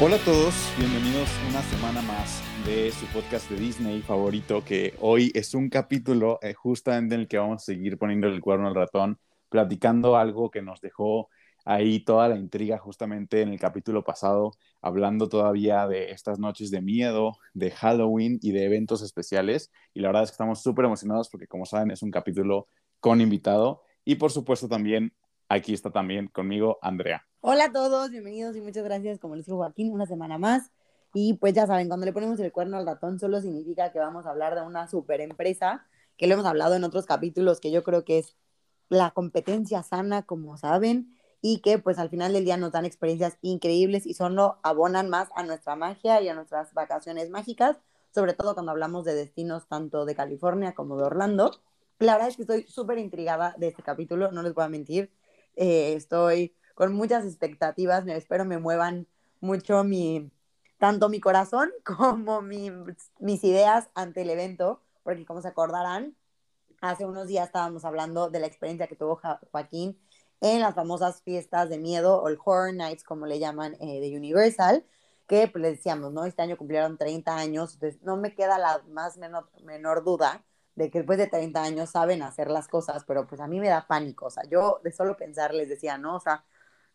Hola a todos, bienvenidos una semana más de su podcast de Disney favorito, que hoy es un capítulo eh, justamente en el que vamos a seguir poniendo el cuerno al ratón, platicando algo que nos dejó ahí toda la intriga justamente en el capítulo pasado, hablando todavía de estas noches de miedo, de Halloween y de eventos especiales. Y la verdad es que estamos súper emocionados porque como saben es un capítulo con invitado y por supuesto también aquí está también conmigo Andrea. Hola a todos, bienvenidos y muchas gracias, como les dijo Joaquín, una semana más. Y pues ya saben, cuando le ponemos el cuerno al ratón solo significa que vamos a hablar de una super empresa, que lo hemos hablado en otros capítulos, que yo creo que es la competencia sana, como saben, y que pues al final del día nos dan experiencias increíbles y solo abonan más a nuestra magia y a nuestras vacaciones mágicas, sobre todo cuando hablamos de destinos tanto de California como de Orlando. La verdad es que estoy súper intrigada de este capítulo, no les voy a mentir, eh, estoy con muchas expectativas, me espero me muevan mucho mi, tanto mi corazón como mi, mis ideas ante el evento, porque como se acordarán, hace unos días estábamos hablando de la experiencia que tuvo Joaquín en las famosas fiestas de miedo o el Horror Nights, como le llaman, eh, de Universal, que pues, le decíamos, ¿no? Este año cumplieron 30 años, entonces no me queda la más menor, menor duda de que después de 30 años saben hacer las cosas, pero pues a mí me da pánico, o sea, yo de solo pensar les decía, ¿no? O sea,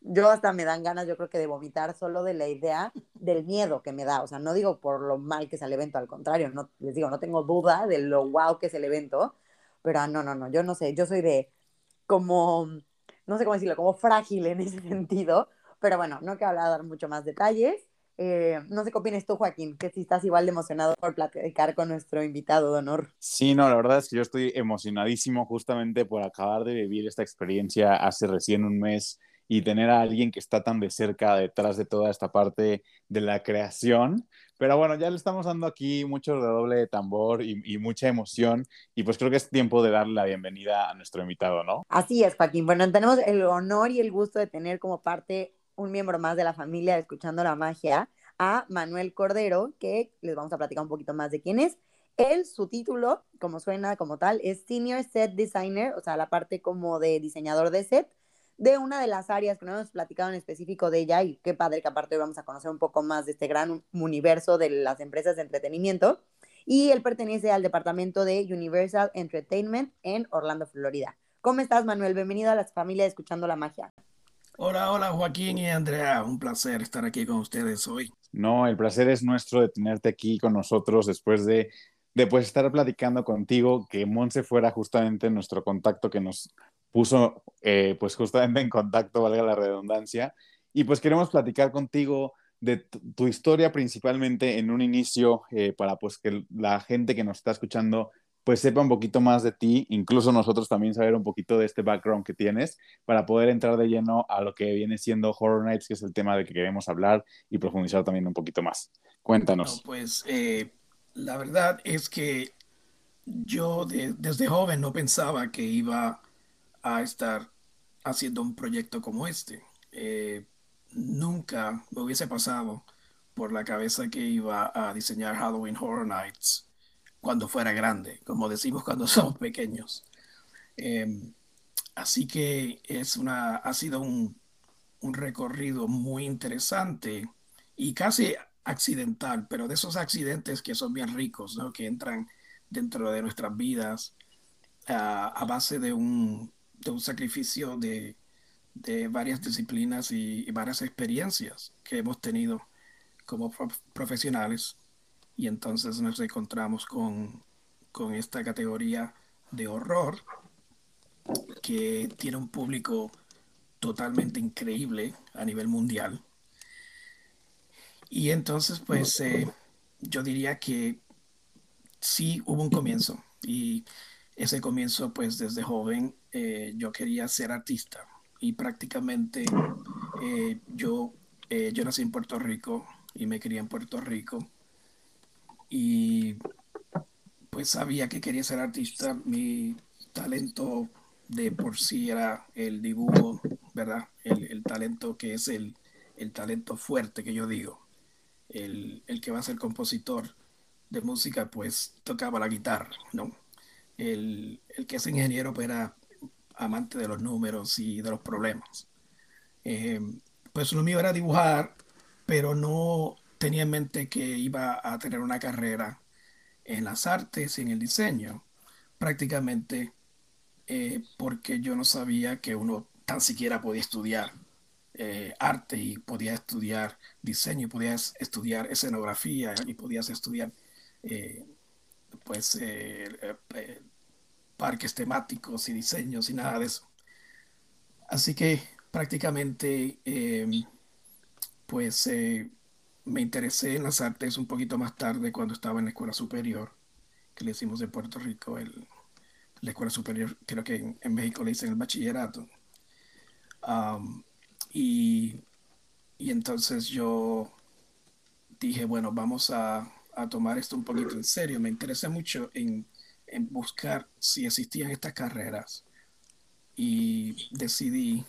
yo hasta me dan ganas, yo creo que de vomitar solo de la idea del miedo que me da. O sea, no digo por lo mal que es el evento, al contrario, no, les digo, no tengo duda de lo wow que es el evento, pero ah, no, no, no, yo no sé, yo soy de como, no sé cómo decirlo, como frágil en ese sentido, pero bueno, no quiero dar mucho más detalles. Eh, no sé qué opinas tú, Joaquín, que si estás igual de emocionado por platicar con nuestro invitado de honor. Sí, no, la verdad es que yo estoy emocionadísimo justamente por acabar de vivir esta experiencia hace recién un mes y tener a alguien que está tan de cerca detrás de toda esta parte de la creación. Pero bueno, ya le estamos dando aquí mucho redoble de tambor y, mucha emoción y pues creo que es tiempo de darle la bienvenida a nuestro invitado, ¿no? Así es, Joaquín. Bueno, tenemos el honor y el gusto de tener como parte un miembro más de la familia Escuchando la Magia a Manuel Cordero, que les vamos a platicar un poquito más de quién es. Él, su título, como suena como tal, es Senior Set Designer, o sea, la parte como de diseñador de set de una de las áreas que no hemos platicado en específico de ella y qué padre que aparte hoy vamos a conocer un poco más de este gran universo de las empresas de entretenimiento. Y él pertenece al departamento de Universal Entertainment en Orlando, Florida. ¿Cómo estás, Manuel? Bienvenido a la familia de Escuchando la Magia. Hola, hola, Joaquín y Andrea. Un placer estar aquí con ustedes hoy. No, el placer es nuestro de tenerte aquí con nosotros después de de pues estar platicando contigo, que Monse fuera justamente nuestro contacto que nos puso eh, pues justamente en contacto, valga la redundancia. Y pues queremos platicar contigo de tu historia principalmente en un inicio eh, para pues que la gente que nos está escuchando pues sepa un poquito más de ti, incluso nosotros también saber un poquito de este background que tienes para poder entrar de lleno a lo que viene siendo Horror Nights, que es el tema de que queremos hablar y profundizar también un poquito más. Cuéntanos. pues eh, la verdad es que yo desde joven no pensaba que iba estar haciendo un proyecto como este. Eh, nunca me hubiese pasado por la cabeza que iba a diseñar Halloween Horror Nights cuando fuera grande, como decimos cuando somos pequeños. Em, así que es una, ha sido un, un recorrido muy interesante y casi accidental, pero de esos accidentes que son bien ricos, ¿no? que entran dentro de nuestras vidas a base de un, de un sacrificio de, de varias disciplinas y, varias experiencias que hemos tenido como profesionales y entonces nos encontramos con, con esta categoría de horror que tiene un público totalmente increíble a nivel mundial. Y entonces, pues, eh, yo diría que sí hubo un comienzo y ese comienzo, pues desde joven, eh, yo quería ser artista y prácticamente Eh, yo, eh, yo nací en Puerto Rico y me crié en Puerto Rico. Y pues sabía que quería ser artista. Mi talento de por sí era el dibujo, ¿verdad? El, talento que es el, el, talento fuerte que yo digo. El, el, que va a ser compositor de música, pues tocaba la guitarra, ¿no? El, el que es ingeniero, pues era amante de los números y de los problemas. Eh, pues lo mío era dibujar, pero no tenía en mente que iba a tener una carrera en las artes y en el diseño. Prácticamente eh, porque yo no sabía que uno tan siquiera podía estudiar eh, arte y podía estudiar diseño y podías estudiar escenografía y podías estudiar pues parques temáticos y diseños y nada de eso. Así que prácticamente em, pues me interesé en las artes un poquito más tarde cuando estaba en la escuela superior, que le hicimos de Puerto Rico el, la escuela superior, creo que en, México le dicen el bachillerato. y, y, entonces yo dije, bueno, vamos a, a, tomar esto un poquito en serio. Me interesé mucho en, en buscar si existían estas carreras y decidí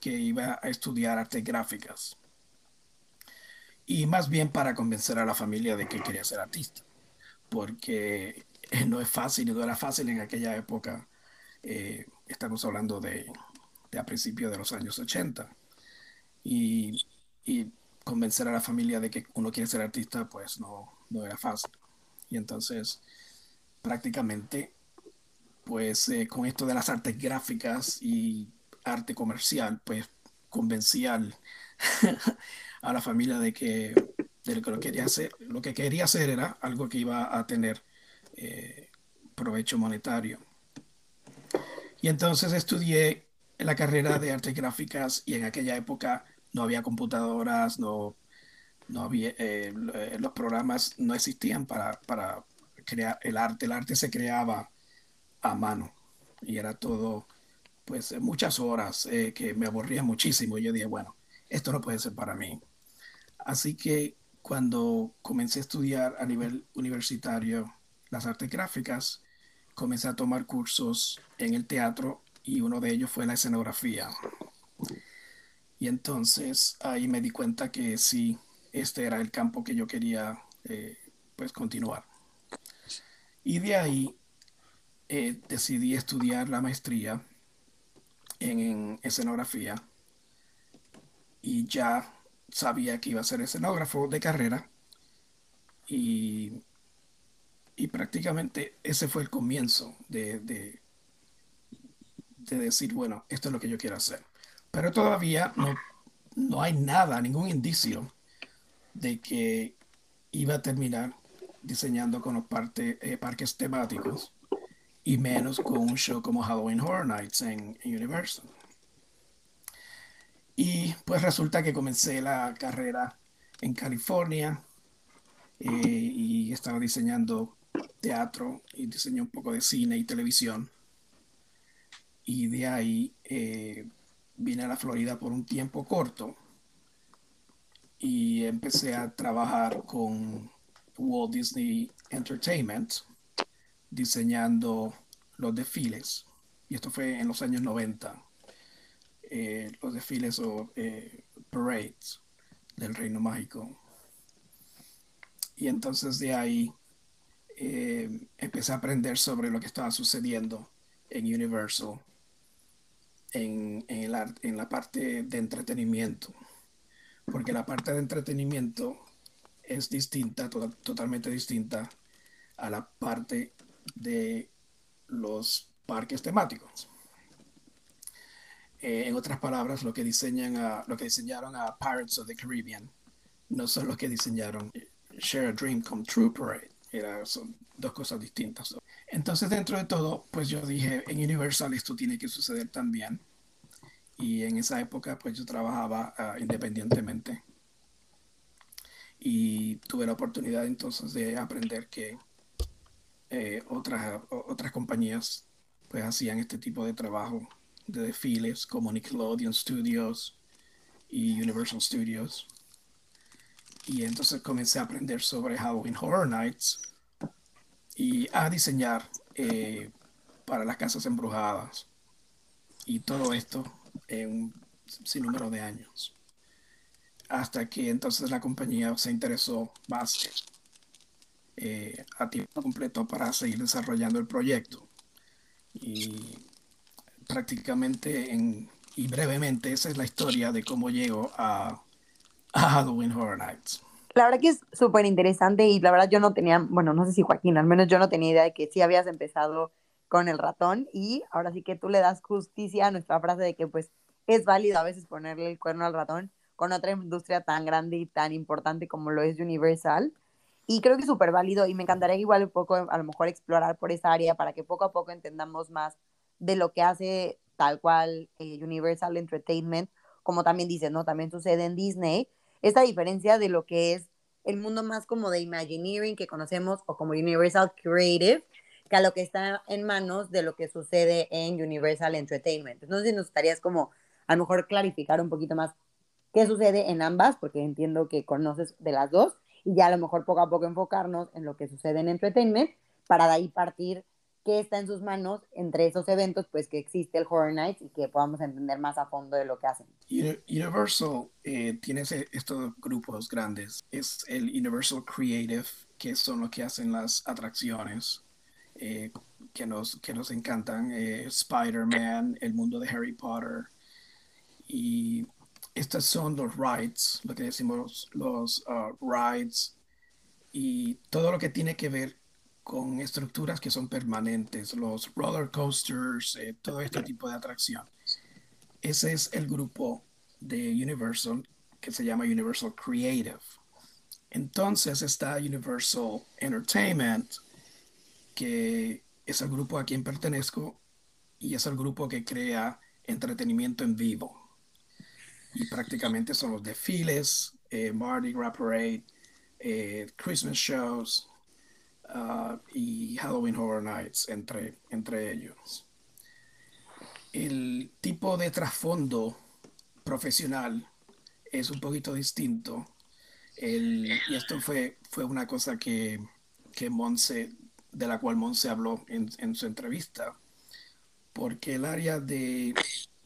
que iba a estudiar artes gráficas. Y más bien para convencer a la familia de que quería ser artista, porque no es fácil, no era fácil en aquella época. Eh, estamos hablando de, de, a principios de los años 80. Y, y, convencer a la familia de que uno quiere ser artista, pues no, no era fácil. Y entonces, prácticamente, pues eh, con esto de las artes gráficas y arte comercial, pues a la familia de que, de lo que quería hacer, lo que quería hacer era algo que iba a tener eh, provecho monetario. Y entonces estudié la carrera de artes gráficas y en aquella época no había computadoras, no, no había, eh, los programas no existían para, para crear el arte. El arte se creaba a mano y era todo, pues muchas horas que me aburría muchísimo. Yo dije, bueno, esto no puede ser para mí. Así que cuando comencé a estudiar a nivel universitario las artes gráficas, comencé a tomar cursos en el teatro y uno de ellos fue la escenografía. Y entonces ahí me di cuenta que sí, este era el campo que yo quería eh, pues continuar. Y de ahí eh, decidí estudiar la maestría en, en, escenografía y ya sabía que iba a ser escenógrafo de carrera y y prácticamente ese fue el comienzo de, de, decir, bueno, esto es lo que yo quiero hacer. Pero todavía no, no hay nada, ningún indicio de que iba a terminar diseñando con los eh, parques temáticos y menos con un show como Halloween Horror Nights en, Universal. Y pues resulta que comencé la carrera en California eh, y estaba diseñando teatro y diseñé un poco de cine y televisión. Y de ahí eh, vine a la Florida por un tiempo corto y empecé a trabajar con Walt Disney Entertainment diseñando los desfiles. Y esto fue en los años 90. Eh, los desfiles o eh, parades del Reino Mágico. Y entonces de ahí eh, empecé a aprender sobre lo que estaba sucediendo en Universal, en, en, en la parte de entretenimiento, porque la parte de entretenimiento es distinta, totalmente distinta a la parte de los parques temáticos. Eh, en otras palabras, lo que, diseñan a, lo que diseñaron a Pirates of the Caribbean no son los que diseñaron Share a Dream Come True Parade son dos cosas distintas. Entonces, dentro de todo, pues yo dije, en Universal esto tiene que suceder también. Y en esa época, pues yo trabajaba uh, independientemente. Y tuve la oportunidad entonces de aprender que eh, otras, otras compañías pues hacían este tipo de trabajo de desfiles como Nickelodeon Studios y Universal Studios. Y entonces comencé a aprender sobre Halloween Horror Nights y a diseñar eh, para las casas embrujadas. Y todo esto en un sinnúmero de años. Hasta que entonces la compañía se interesó más eh, a tiempo completo para seguir desarrollando el proyecto. Y prácticamente en, y brevemente esa es la historia de cómo llego a, a Halloween Horror Nights. La verdad que es súper interesante y la verdad yo no tenía, bueno, no sé si Joaquín, al menos yo no tenía idea de que sí habías empezado con el ratón y ahora sí que tú le das justicia a nuestra frase de que pues es válido a veces ponerle el cuerno al ratón con otra industria tan grande y tan importante como lo es Universal. Y creo que es súper válido y me encantaría igual un poco, a lo mejor, explorar por esa área para que poco a poco entendamos más de lo que hace tal cual eh, Universal Entertainment, como también dices, ¿no? También sucede en Disney. Esta diferencia de lo que es el mundo más como de Imagineering que conocemos o como Universal Creative, que a lo que está en manos de lo que sucede en Universal Entertainment. Entonces, nos gustaría como a lo mejor clarificar un poquito más qué sucede en ambas, porque entiendo que conoces de las dos, y ya a lo mejor poco a poco enfocarnos en lo que sucede en Entertainment, para de ahí partir qué está en sus manos entre esos eventos, pues que existe el Horror Nights y que podamos entender más a fondo de lo que hacen. Universal eh, tiene estos grupos grandes. Es el Universal Creative, que son los que hacen las atracciones. Eh, que, nos, que nos encantan, eh, Spider-Man, el mundo de Harry Potter, y estos son los rides, lo que decimos los uh, rides y todo lo que tiene que ver con estructuras que son permanentes, los roller coasters, eh, todo este tipo de atracción. Ese es el grupo de Universal que se llama Universal Creative. Entonces está Universal Entertainment, que es el grupo a quien pertenezco y es el grupo que crea entretenimiento en vivo y prácticamente son los desfiles, eh, Mardi Gras Parade, eh, Christmas shows uh, y Halloween Horror Nights entre, entre ellos. El tipo de trasfondo profesional es un poquito distinto. y esto fue, fue una cosa que, que de la cual Monse habló en, en su entrevista, porque el área de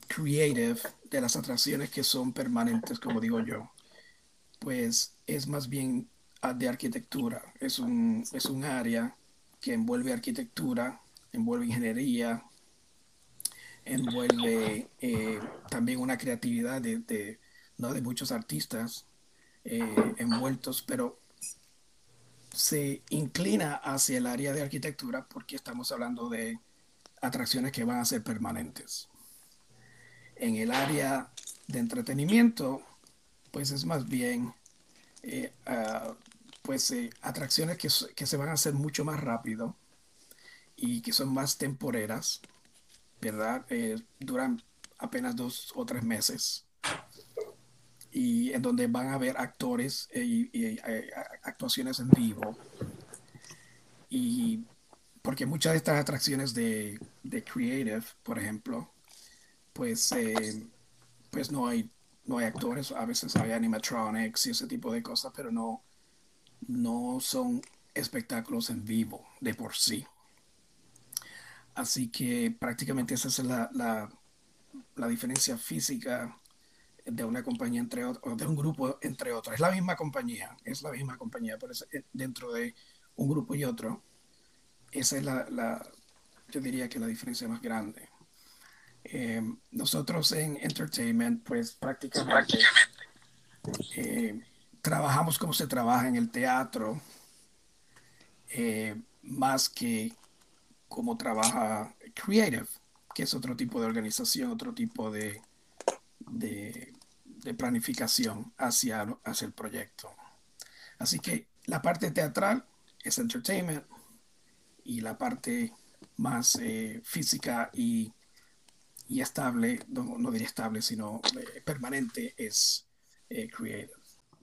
creative de las atracciones que son permanentes, como digo yo, pues es más bien de arquitectura. Es un, es un área que envuelve arquitectura, envuelve ingeniería, envuelve eh, también una creatividad de, ¿no? de muchos artistas eh, envueltos, pero se inclina hacia el área de arquitectura porque estamos hablando de atracciones que van a ser permanentes en el área de entretenimiento, pues es más bien ah, pues eh, atracciones que, se van a hacer mucho más rápido y que son más temporeras, ¿verdad? Eh, duran apenas dos o tres meses y en donde van a haber actores y, actuaciones en vivo. Y porque muchas de estas atracciones de, de Creative, por ejemplo, pues, eh, pues no, hay, no hay actores, a veces hay animatronics y ese tipo de cosas, pero no, no son espectáculos en vivo de por sí. Así que prácticamente esa es la, la, la diferencia física de una compañía entre otros, de un grupo entre otros. Es la misma compañía, es la misma compañía, pero eh, dentro de un grupo y otro, esa es la, yo diría que la diferencia más grande. Eh, nosotros en Entertainment, pues prácticamente, eh, trabajamos como se trabaja en el teatro, eh, más que como trabaja Creative, que es otro tipo de organización, otro tipo de, de, planificación hacia, hacia el proyecto. Así que la parte teatral es entertainment y la parte más física y y estable, no, diría estable, sino eh, permanente es eh, Creative.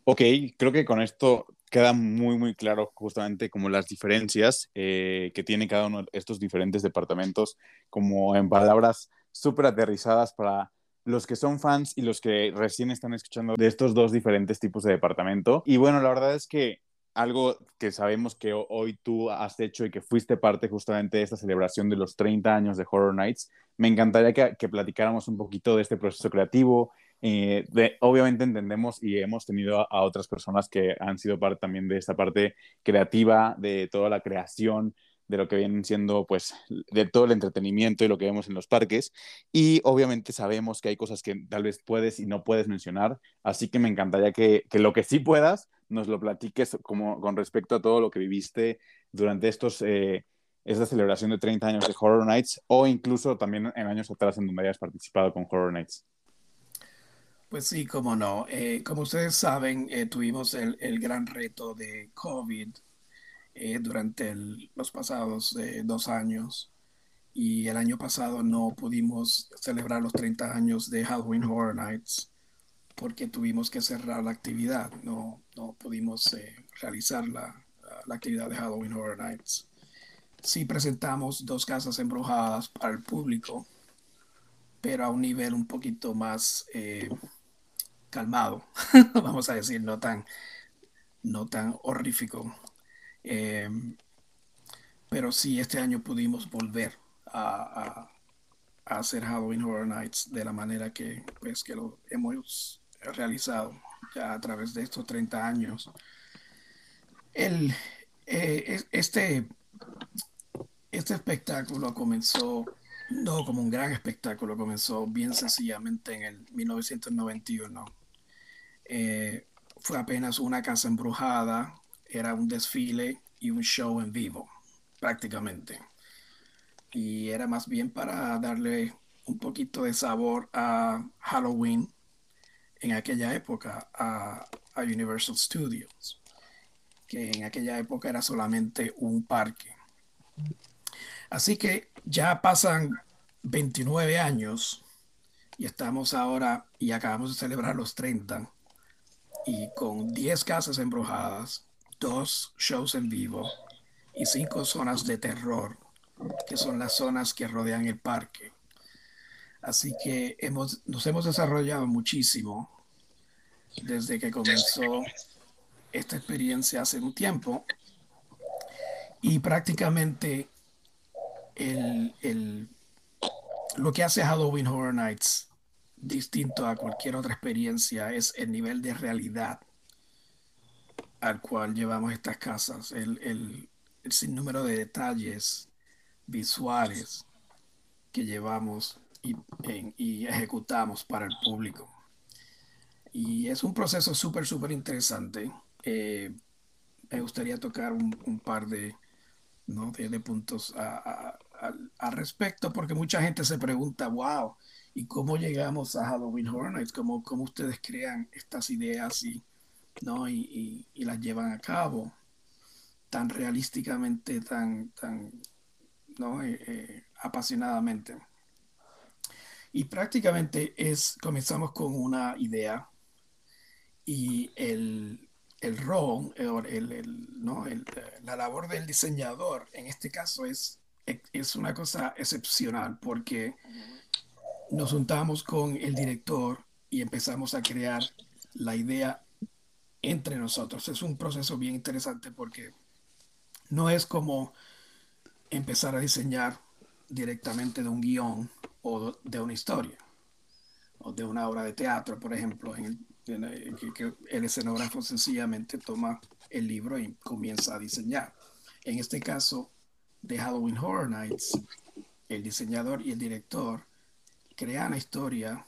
Ok, creo que con esto queda muy, muy claro justamente como las diferencias eh, que tiene cada uno de estos diferentes departamentos, como en palabras súper aterrizadas para los que son fans y los que recién están escuchando de estos dos diferentes tipos de departamento. Y bueno, la verdad es que algo que sabemos que hoy tú has hecho y que fuiste parte justamente de esta celebración de los 30 años de Horror Nights, me encantaría que, platicáramos un poquito de este proceso creativo. Eh, obviamente entendemos y hemos tenido a, otras personas que han sido parte también de esta parte creativa, de toda la creación, de lo que vienen siendo, pues, de todo el entretenimiento y lo que vemos en los parques. Y obviamente sabemos que hay cosas que tal vez puedes y no puedes mencionar, así que me encantaría que, que lo que sí puedas nos lo platiques como, con respecto a todo lo que viviste durante estos, eh, esta celebración de 30 años de Horror Nights o incluso también en años atrás en donde hayas participado con Horror Nights. Pues sí, como no. Eh, como ustedes saben, eh, tuvimos el, el, gran reto de COVID eh, durante los pasados eh, dos años. Y el año pasado no pudimos celebrar los 30 años de Halloween Horror Nights porque tuvimos que cerrar la actividad. No, no pudimos eh, realizar la, la, actividad de Halloween Horror Nights. Sí presentamos dos casas embrujadas para el público, pero a un nivel un poquito más calmado, vamos a decir, no tan, no tan horrífico Em, pero sí, este año pudimos volver a, hacer Halloween Horror Nights de la manera que, pues, que lo hemos realizado ya a través de estos 30 años. El, eh, este, este espectáculo comenzó no como un gran espectáculo, comenzó bien sencillamente en el 1991. Eh, fue apenas una casa embrujada era un desfile y un show en vivo, prácticamente. Y era más bien para darle un poquito de sabor a Halloween en aquella época a, Universal Studios, que en aquella época era solamente un parque. Así que ya pasan 29 años y estamos ahora y acabamos de celebrar los 30 y con 10 casas embrujadas dos shows en vivo y cinco zonas de terror, que son las zonas que rodean el parque. Así que hemos, nos hemos desarrollado muchísimo desde que comenzó esta experiencia hace un tiempo. Y prácticamente el, el, lo que hace Halloween Horror Nights distinto a cualquier otra experiencia es el nivel de realidad al cual llevamos estas casas, el, el, el sinnúmero de detalles visuales que llevamos y, y, ejecutamos para el público. Y es un proceso súper, súper interesante. Eh, me gustaría tocar un, un par de, ¿no? de, de puntos al respecto, porque mucha gente se pregunta, wow, ¿y cómo llegamos a Halloween Horror Nights? ¿Cómo, cómo ustedes crean estas ideas y ¿no? Y, las llevan a cabo tan realísticamente, tan, tan ¿no? Eh, eh, apasionadamente. Y prácticamente es, comenzamos con una idea y el, el rol, el, ¿no? la labor del diseñador en este caso es, es una cosa excepcional porque nos juntamos con el director y empezamos a crear la idea entre nosotros. Es un proceso bien interesante porque no es como empezar a diseñar directamente de un guion o de una historia o de una obra de teatro, por ejemplo, en el, que, el escenógrafo sencillamente toma el libro y comienza a diseñar. En este caso de Halloween Horror Nights, el diseñador y el director crean la historia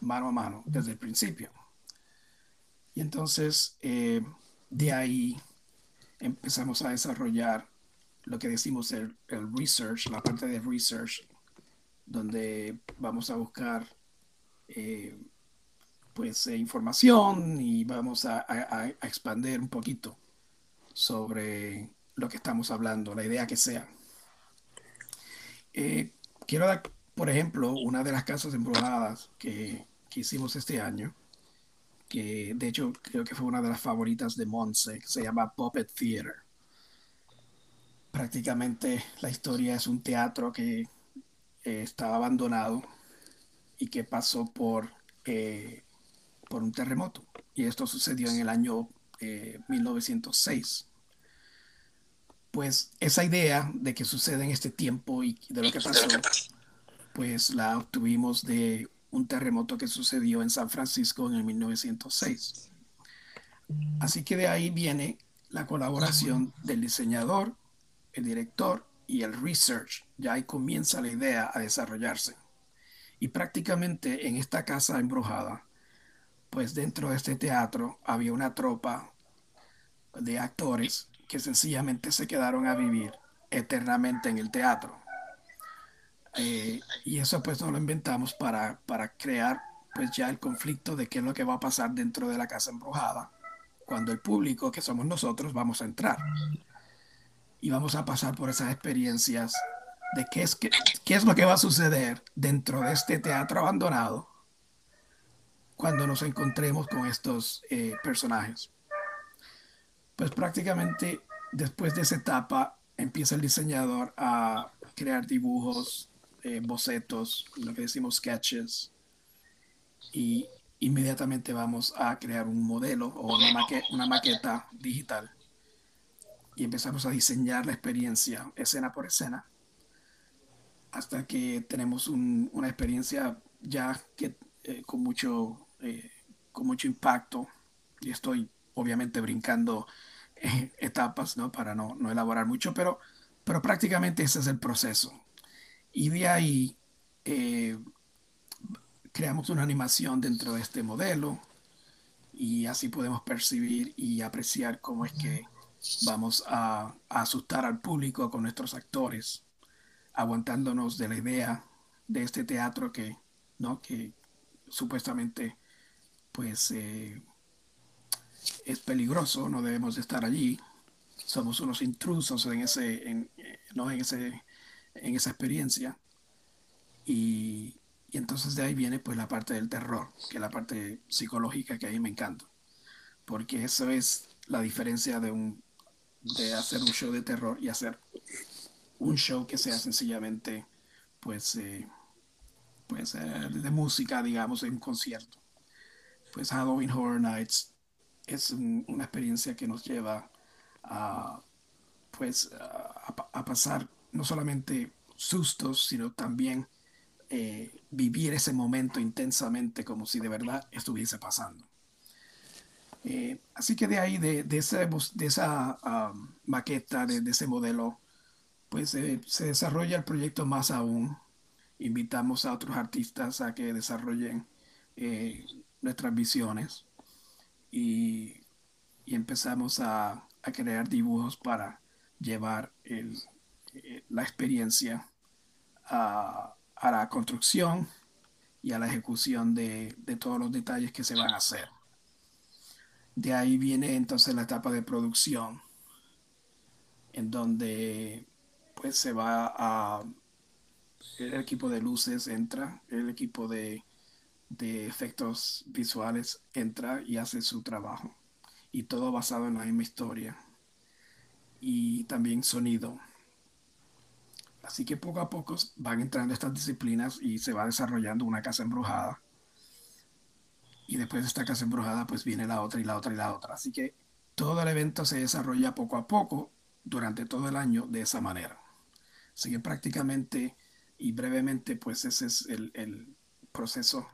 mano a mano desde el principio. Y entonces eh, de ahí empezamos a desarrollar lo que decimos el, research, la parte de research, donde vamos a buscar eh, pues eh, información y vamos a, a, expandir un poquito sobre lo que estamos hablando, la idea que sea. Quiero dar, por ejemplo, una de las casas embrujadas que, que hicimos este año que de hecho creo que fue una de las favoritas de Monse, que se llama Puppet Theater. Prácticamente la historia es un teatro que eh, estaba abandonado y que pasó por, eh, por un terremoto. Y esto sucedió en el año 1906. Pues esa idea de que sucede en este tiempo y de lo que pasó, pues la obtuvimos de un terremoto que sucedió en San Francisco en el 1906. Así que de ahí viene la colaboración del diseñador, el director y el research. Ya ahí comienza la idea a desarrollarse. Y prácticamente en esta casa embrujada, pues dentro de este teatro había una tropa de actores que sencillamente se quedaron a vivir eternamente en el teatro. Eh, y eso pues no lo inventamos para, para crear pues ya el conflicto de qué es lo que va a pasar dentro de la casa embrujada cuando el público, que somos nosotros, vamos a entrar. Y vamos a pasar por esas experiencias de qué es, qué, qué es lo que va a suceder dentro de este teatro abandonado cuando nos encontremos con estos eh, personajes. Pues prácticamente después de esa etapa empieza el diseñador a crear dibujos, eh, bocetos, lo que decimos sketches, y inmediatamente vamos a crear un modelo o una, maqueta digital. Y empezamos a diseñar la experiencia escena por escena hasta que tenemos una experiencia ya que eh, con mucho eh, con mucho impacto. Y estoy obviamente brincando eh, etapas ¿no? para no, no, elaborar mucho pero pero prácticamente ese es el proceso y de ahí creamos una animación dentro de este modelo y así podemos percibir y apreciar cómo es que vamos a, asustar al público con nuestros actores, aguantándonos de la idea de este teatro que, ¿no? que supuestamente pues eh, es peligroso, no debemos estar allí, somos unos intrusos en, ese, en, ¿no? en, ese, en esa experiencia. Y, y entonces de ahí viene pues la parte del terror, que es la parte psicológica que a mí me encanta. Porque eso es la diferencia de, un, de hacer un show de terror y hacer un show que sea sencillamente pues, eh, pues eh, de música, digamos, en un concierto. Pues Halloween Horror Nights es una experiencia que nos lleva a, pues, a, pasar no solamente sustos, sino también eh, vivir ese momento intensamente como si de verdad estuviese pasando. Eh, así que de ahí, de, de, de esa maqueta, de, ese modelo, pues eh, se desarrolla el proyecto más aún. Invitamos a otros artistas a que desarrollen nuestras visiones y, empezamos a, a, crear dibujos para llevar el, la experiencia a, a la construcción y a la ejecución de, de, todos los detalles que se van a hacer. De ahí viene entonces la etapa de producción, en donde pues se va a... El equipo de luces entra, el equipo de, de efectos visuales entra y hace su trabajo. Y todo basado en la misma historia. Y también sonido. Así que poco a poco van entrando estas disciplinas y se va desarrollando una casa embrujada. Y después de esta casa embrujada, pues viene la otra y la otra y la otra. Así que todo el evento se desarrolla poco a poco durante todo el año de esa manera. Así que prácticamente y brevemente, pues ese es el, el proceso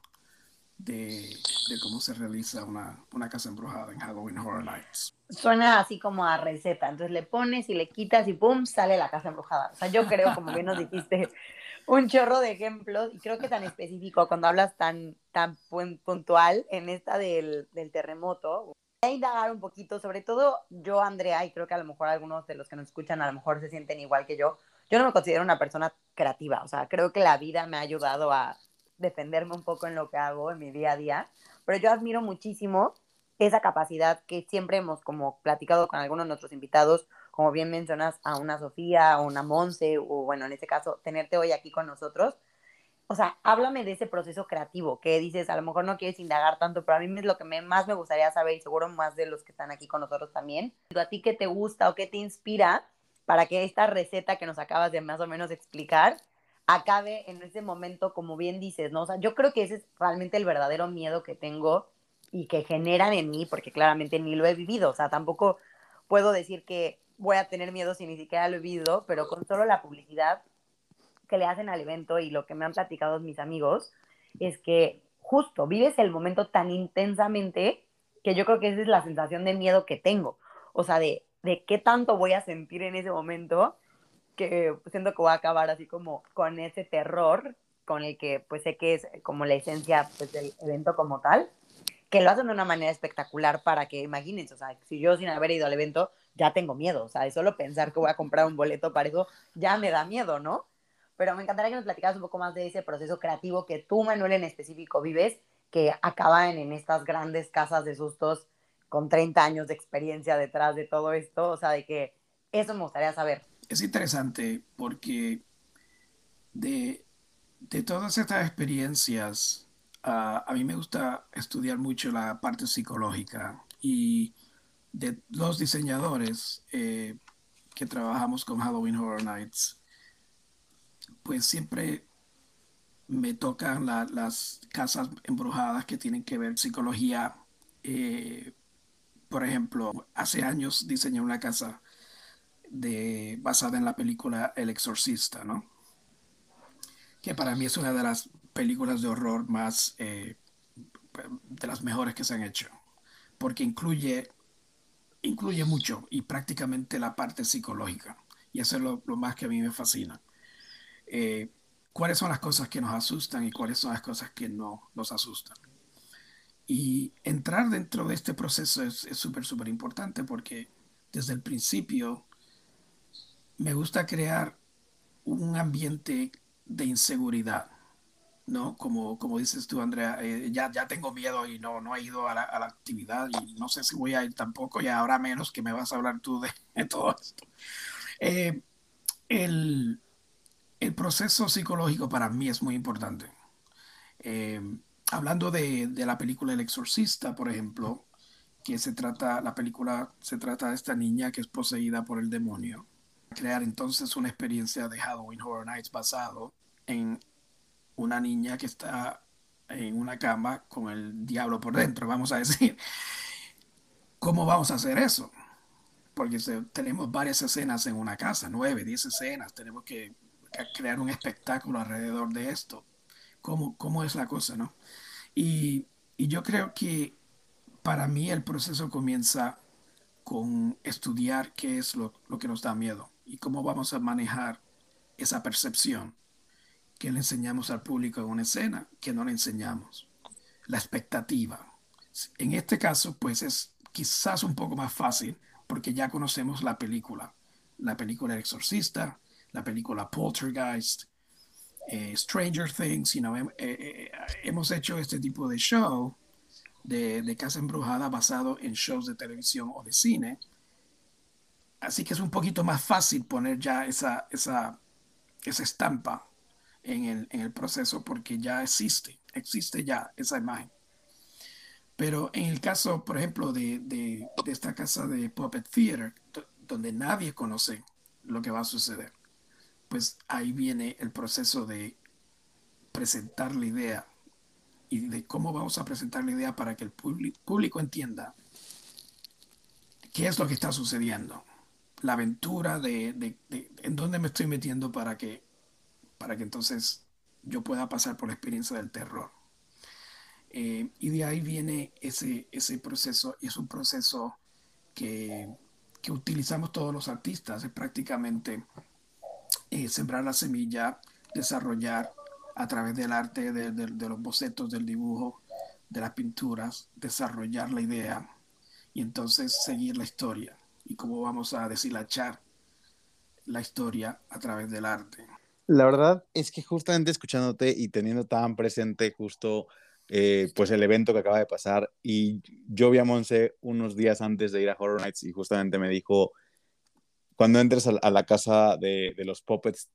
de, de, cómo se realiza una, una casa embrujada en Halloween Horror Nights suena así como a receta. Entonces le pones y le quitas y ¡pum! sale la casa embrujada. O sea, yo creo, como bien nos dijiste, un chorro de ejemplos y creo que tan específico cuando hablas tan, tan puntual en esta del, del terremoto. A indagar un poquito, sobre todo yo, Andrea, y creo que a lo mejor algunos de los que nos escuchan a lo mejor se sienten igual que yo. Yo no me considero una persona creativa, o sea, creo que la vida me ha ayudado a defenderme un poco en lo que hago en mi día a día, pero yo admiro muchísimo esa capacidad que siempre hemos como platicado con algunos de nuestros invitados, como bien mencionas a una Sofía, a una Monse, o bueno, en este caso, tenerte hoy aquí con nosotros. O sea, háblame de ese proceso creativo que dices, a lo mejor no quieres indagar tanto, pero a mí es lo que más me gustaría saber y seguro más de los que están aquí con nosotros también. ¿A ti qué te gusta o qué te inspira para que esta receta que nos acabas de más o menos explicar acabe en ese momento, como bien dices, ¿no? O sea, yo creo que ese es realmente el verdadero miedo que tengo y que generan en mí, porque claramente ni lo he vivido, o sea, tampoco puedo decir que voy a tener miedo si ni siquiera lo he vivido, pero con solo la publicidad que le hacen al evento y lo que me han platicado mis amigos, es que justo vives el momento tan intensamente que yo creo que esa es la sensación de miedo que tengo, o sea, de, de qué tanto voy a sentir en ese momento que siento que voy a acabar así como con ese terror con el que pues sé que es como la esencia pues, del evento como tal, que lo hacen de una manera espectacular para que imagínense, o sea, si yo sin haber ido al evento ya tengo miedo, o sea, de solo pensar que voy a comprar un boleto para eso ya me da miedo, ¿no? Pero me encantaría que nos platicaras un poco más de ese proceso creativo que tú, Manuel, en específico vives, que acaban en estas grandes casas de sustos con 30 años de experiencia detrás de todo esto, o sea, de que eso me gustaría saber es interesante porque de, todas estas experiencias, ah, a mí me gusta estudiar mucho la parte psicológica y de los diseñadores eh, que trabajamos con Halloween Horror Nights, pues siempre me tocan las casas embrujadas que tienen que ver psicología. Eh, por ejemplo, hace años diseñé una casa de, basada en la película El Exorcista, ¿no? Que para mí es una de las películas de horror más, eh, de las mejores que se han hecho, porque incluye, incluye mucho y prácticamente la parte psicológica. Y eso es lo, más que a mí me fascina. Eh, ¿Cuáles son las cosas que nos asustan y cuáles son las cosas que no nos asustan? Y entrar dentro de este proceso es súper, súper importante porque desde el principio me gusta crear un ambiente de inseguridad, ¿no? Como, como dices tú, Andrea, eh, ya, ya tengo miedo y no, no he ido a la, actividad y no sé si voy a ir tampoco y ahora menos que me vas a hablar tú de, todo esto. Eh, el, proceso psicológico para mí es muy importante. Eh, hablando de, de, la película El Exorcista, por ejemplo, que se trata, la película se trata de esta niña que es poseída por el demonio crear entonces una experiencia de Halloween Horror Nights basado en una niña que está en una cama con el diablo por dentro, vamos a decir. ¿Cómo vamos a hacer eso? Porque tenemos varias escenas en una casa, nueve, diez escenas, tenemos que crear un espectáculo alrededor de esto. ¿Cómo, cómo es la cosa, no? Y, y yo creo que para mí el proceso comienza con estudiar qué es lo, lo que nos da miedo y cómo vamos a manejar esa percepción que le enseñamos al público en una escena que no le enseñamos. La expectativa. En este caso, pues es quizás un poco más fácil porque ya conocemos la película. La película El Exorcista, la película Poltergeist, eh, Stranger Things. You eh, eh, hemos hecho este tipo de show de casa embrujada basado en shows de televisión o de cine Así que es un poquito más fácil poner ya esa, esa, esa estampa en el, en el, proceso porque ya existe, existe ya esa imagen. Pero en el caso, por ejemplo, de, de, de esta casa de Puppet Theater, donde nadie conoce lo que va a suceder, pues ahí viene el proceso de presentar la idea y de cómo vamos a presentar la idea para que el público entienda qué es lo que está sucediendo la aventura de, en dónde me estoy metiendo para que, para que entonces yo pueda pasar por la experiencia del terror. Eh, y de ahí viene ese, ese proceso, y es un proceso que, utilizamos todos los artistas, es prácticamente eh, sembrar la semilla, desarrollar a través del arte, de, de los bocetos, del dibujo, de las pinturas, desarrollar la idea y entonces seguir la historia y cómo vamos a deshilachar la historia a través del arte. La verdad es que justamente escuchándote y teniendo tan presente justo eh, pues el evento que acaba de pasar y yo vi a Monse unos días antes de ir a Horror Nights y justamente me dijo, cuando entres a, la casa de, de, los puppets,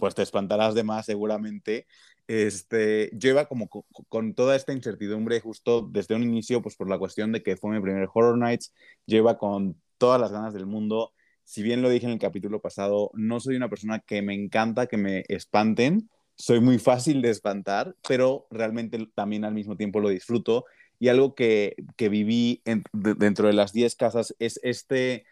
pues te espantarás de más seguramente. Este, yo iba como con, toda esta incertidumbre justo desde un inicio, pues por la cuestión de que fue mi primer Horror Nights, yo iba con todas las ganas del mundo. si bien lo dije en el capítulo pasado, no soy una persona que me encanta que me espanten, soy muy fácil de espantar, pero realmente también al mismo tiempo lo disfruto. Y algo que, que viví dentro de las 10 casas es este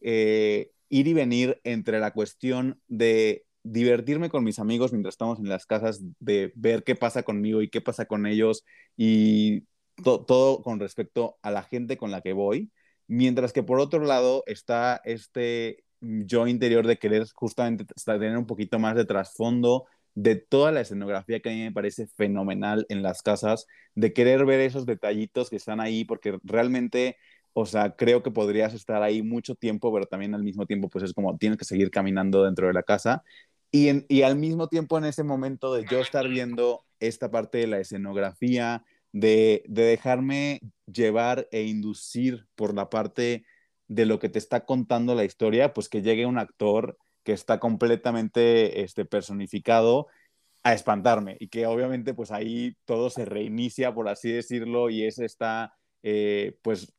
eh, ir y venir entre la cuestión de divertirme con mis amigos mientras estamos en las casas, de ver qué pasa conmigo y qué pasa con ellos y todo con respecto a la gente con la que voy, mientras que por otro lado está este yo interior de querer justamente tener un poquito más de trasfondo de toda la escenografía que a mí me parece fenomenal en las casas, de querer ver esos detallitos que están ahí, porque realmente, o sea, creo que podrías estar ahí mucho tiempo, pero también al mismo tiempo, pues es como tienes que seguir caminando dentro de la casa. Y, y al mismo tiempo en ese momento de yo estar viendo esta parte de la escenografía, de, dejarme llevar e inducir por la parte de lo que te está contando la historia, pues que llegue un actor que está completamente este, personificado a espantarme y que obviamente pues ahí todo se reinicia, por así decirlo, y es esta eh, pues,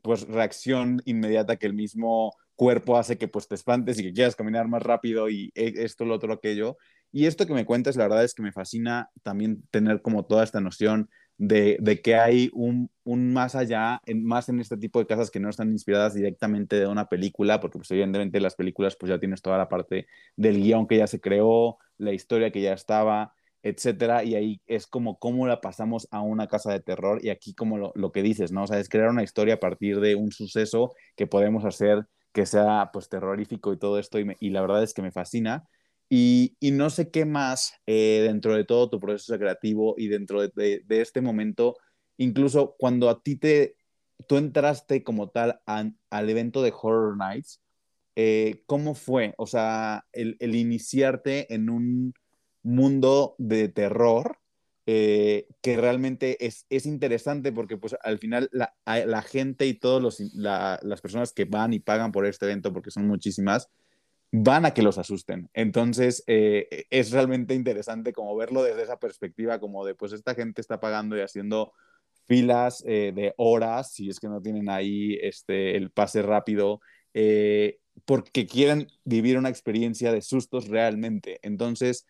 pues reacción inmediata que el mismo cuerpo hace que pues te espantes y que quieras caminar más rápido y e, esto, lo otro, aquello. Y esto que me cuentas, la verdad es que me fascina también tener como toda esta noción de, que hay un, más allá, en, más en este tipo de casas que no están inspiradas directamente de una película, porque pues evidentemente las películas pues ya tienes toda la parte del guion que ya se creó, la historia que ya estaba, etcétera, y ahí es como cómo la pasamos a una casa de terror y aquí como lo, que dices, ¿no? O sea, es crear una historia a partir de un suceso que podemos hacer que sea pues terrorífico y todo esto y la verdad es que me fascina y, no sé qué más eh, dentro de todo tu proceso creativo y dentro de, este momento, incluso cuando a ti te, tú entraste como tal al evento de Horror Nights, eh, ¿cómo fue? O sea, el, iniciarte en un mundo de terror eh, que realmente es, interesante porque pues al final la, la gente y todas las personas que van y pagan por este evento, porque son muchísimas, van a que los asusten. Entonces, eh, es realmente interesante como verlo desde esa perspectiva, como de, pues esta gente está pagando y haciendo filas eh, de horas, si es que no tienen ahí este, el pase rápido, eh, porque quieren vivir una experiencia de sustos realmente. Entonces,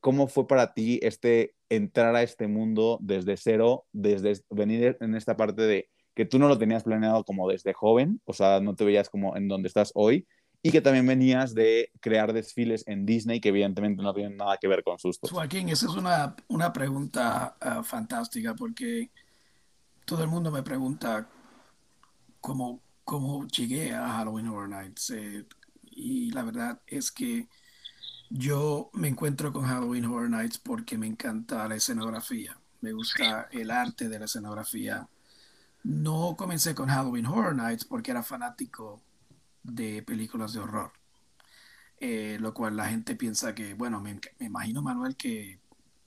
¿cómo fue para ti este entrar a este mundo desde cero, desde venir en esta parte de que tú no lo tenías planeado como desde joven, o sea, no te veías como en donde estás hoy, y que también venías de crear desfiles en Disney que evidentemente no tienen nada que ver con sustos. Joaquín, esa es una, una pregunta ah, fantástica porque todo el mundo me pregunta cómo, cómo llegué a Halloween Horror Nights eh, y la verdad es que yo me encuentro con Halloween Horror Nights porque me encanta la escenografía, me gusta el arte de la escenografía. No comencé con Halloween Horror Nights porque era fanático de películas de horror. Eh, lo cual la gente piensa que, bueno, me, imagino, Manuel, que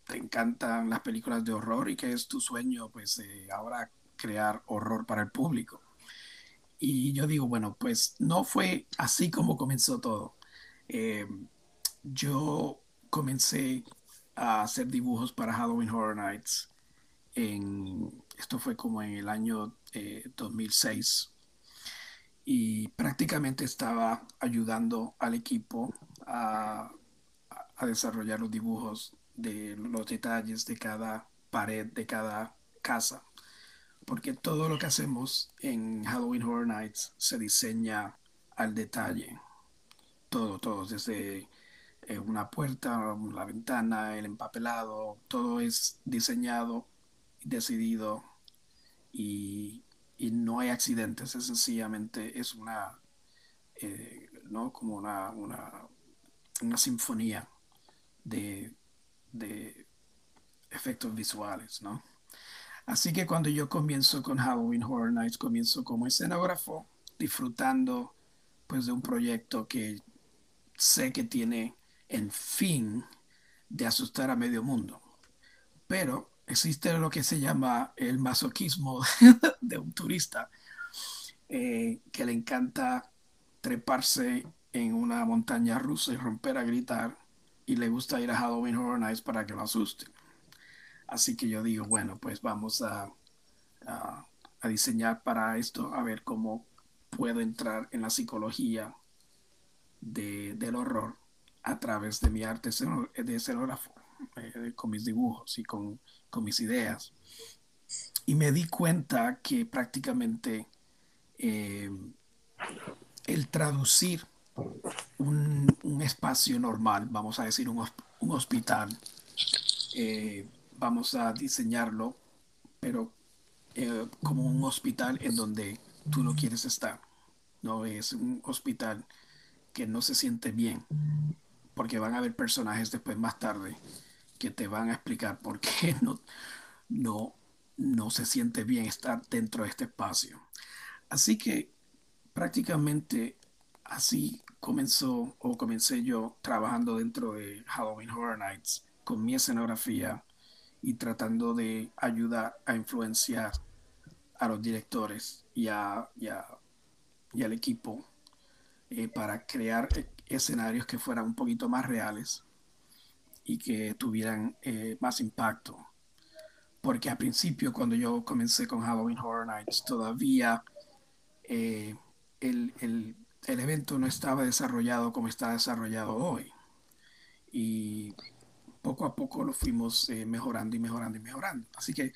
te encantan las películas de horror y que es tu sueño, pues, eh, ahora crear horror para el público. Y yo digo, bueno, pues no fue así como comenzó todo. Eh, yo comencé a hacer dibujos para Halloween Horror Nights en, esto fue como en el año 2006 y prácticamente estaba ayudando al equipo a, desarrollar los dibujos de los detalles de cada pared, de cada casa. Porque todo lo que hacemos en Halloween Horror Nights se diseña al detalle. Todo, todo, desde una puerta, la ventana, el empapelado, todo es diseñado, decidido y y no hay accidentes, es sencillamente es una, eh, ¿no? Como una, una, una sinfonía de, de, efectos visuales, ¿no? Así que cuando yo comienzo con Halloween Horror Nights, comienzo como escenógrafo, disfrutando pues de un proyecto que sé que tiene en fin de asustar a medio mundo. Pero existe lo que se llama el masoquismo de un turista eh, que le encanta treparse en una montaña rusa y romper a gritar y le gusta ir a Halloween Horror Nights para que lo asusten. Así que yo digo, bueno, pues vamos a, diseñar para esto, a ver cómo puedo entrar en la psicología del horror a través de mi arte de escenógrafo, eh, con mis dibujos y con, con, mis ideas. Y me di cuenta que prácticamente eh, el traducir un, un, espacio normal, vamos a decir un, un hospital, eh, vamos a diseñarlo, pero como un hospital en donde tú no quieres estar. No es un hospital que no se siente bien, porque van a haber personajes después más tarde que te van a explicar por qué no, no, no se siente bien estar dentro de este espacio. Así que prácticamente así comenzó o comencé yo trabajando dentro de Halloween Horror Nights con mi escenografía y tratando de ayudar a influenciar a los directores y, a, y, y al equipo eh, para crear eh, escenarios que fueran un poquito más reales y que tuvieran eh, más impacto. Porque al principio, cuando yo comencé con Halloween Horror Nights, todavía el, el, el, evento no estaba desarrollado como está desarrollado hoy. Y poco a poco lo fuimos mejorando y mejorando y mejorando. Así que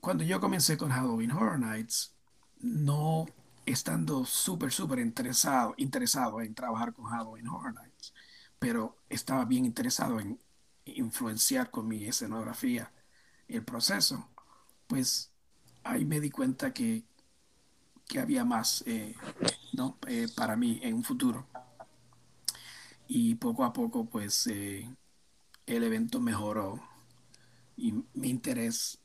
cuando yo comencé con Halloween Horror Nights, no estando súper, súper interesado, interesado en trabajar con Halloween Horror Nights, pero estaba bien interesado en influenciar con mi escenografía el proceso, pues ahí me di cuenta que, que había más eh, ¿no? Eh, para mí en un futuro. Y poco a poco, pues eh, el evento mejoró y mi interés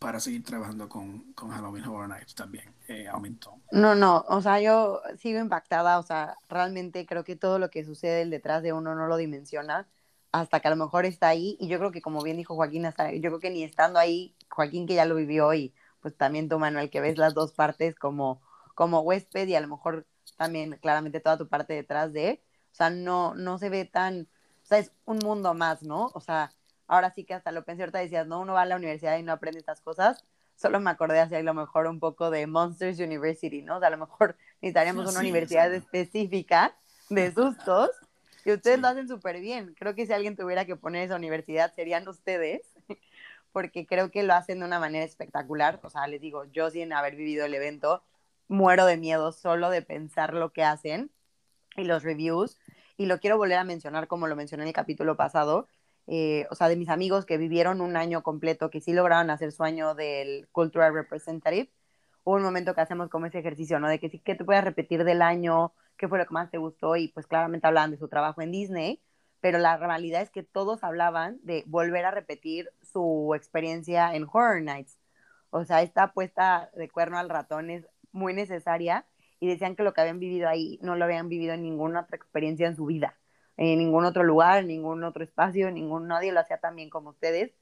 para seguir trabajando con, con Halloween Horror Nights también eh, aumentó. No, no, o sea, yo sigo impactada, o sea, realmente creo que todo lo que sucede detrás de uno no lo dimensiona hasta que a lo mejor está ahí y yo creo que como bien dijo Joaquín, hasta, yo creo que ni estando ahí, Joaquín que ya lo vivió y pues también tú Manuel que ves las dos partes como, como huésped y a lo mejor también claramente toda tu parte detrás de, o sea, no, no se ve tan, o sea, es un mundo más, ¿no? O sea, ahora sí que hasta lo pensé, ahorita decías, no, uno va a la universidad y no aprende estas cosas, solo me acordé así a lo mejor un poco de Monsters University, ¿no? O sea, a lo mejor necesitaríamos una universidad específica de sustos y ustedes lo hacen súper bien. Creo que si alguien tuviera que poner esa universidad serían ustedes, porque creo que lo hacen de una manera espectacular. O sea, les digo, yo sin haber vivido el evento, muero de miedo solo de pensar lo que hacen y los reviews. Y lo quiero volver a mencionar como lo mencioné en el capítulo pasado, eh, o sea, de mis amigos que vivieron un año completo, que sí lograron hacer su año del Cultural Representative, hubo un momento que hacemos como ese ejercicio, ¿no? De que sí que te puedas repetir del año, qué fue lo que más te gustó, y pues claramente hablaban de su trabajo en Disney, pero la realidad es que todos hablaban de volver a repetir su experiencia en Horror Nights. O sea, esta puesta de cuerno al ratón es muy necesaria y decían que lo que habían vivido ahí no lo habían vivido en ninguna otra experiencia en su vida en ningún otro lugar, en ningún otro espacio, ningún, nadie lo hacía tan bien como ustedes,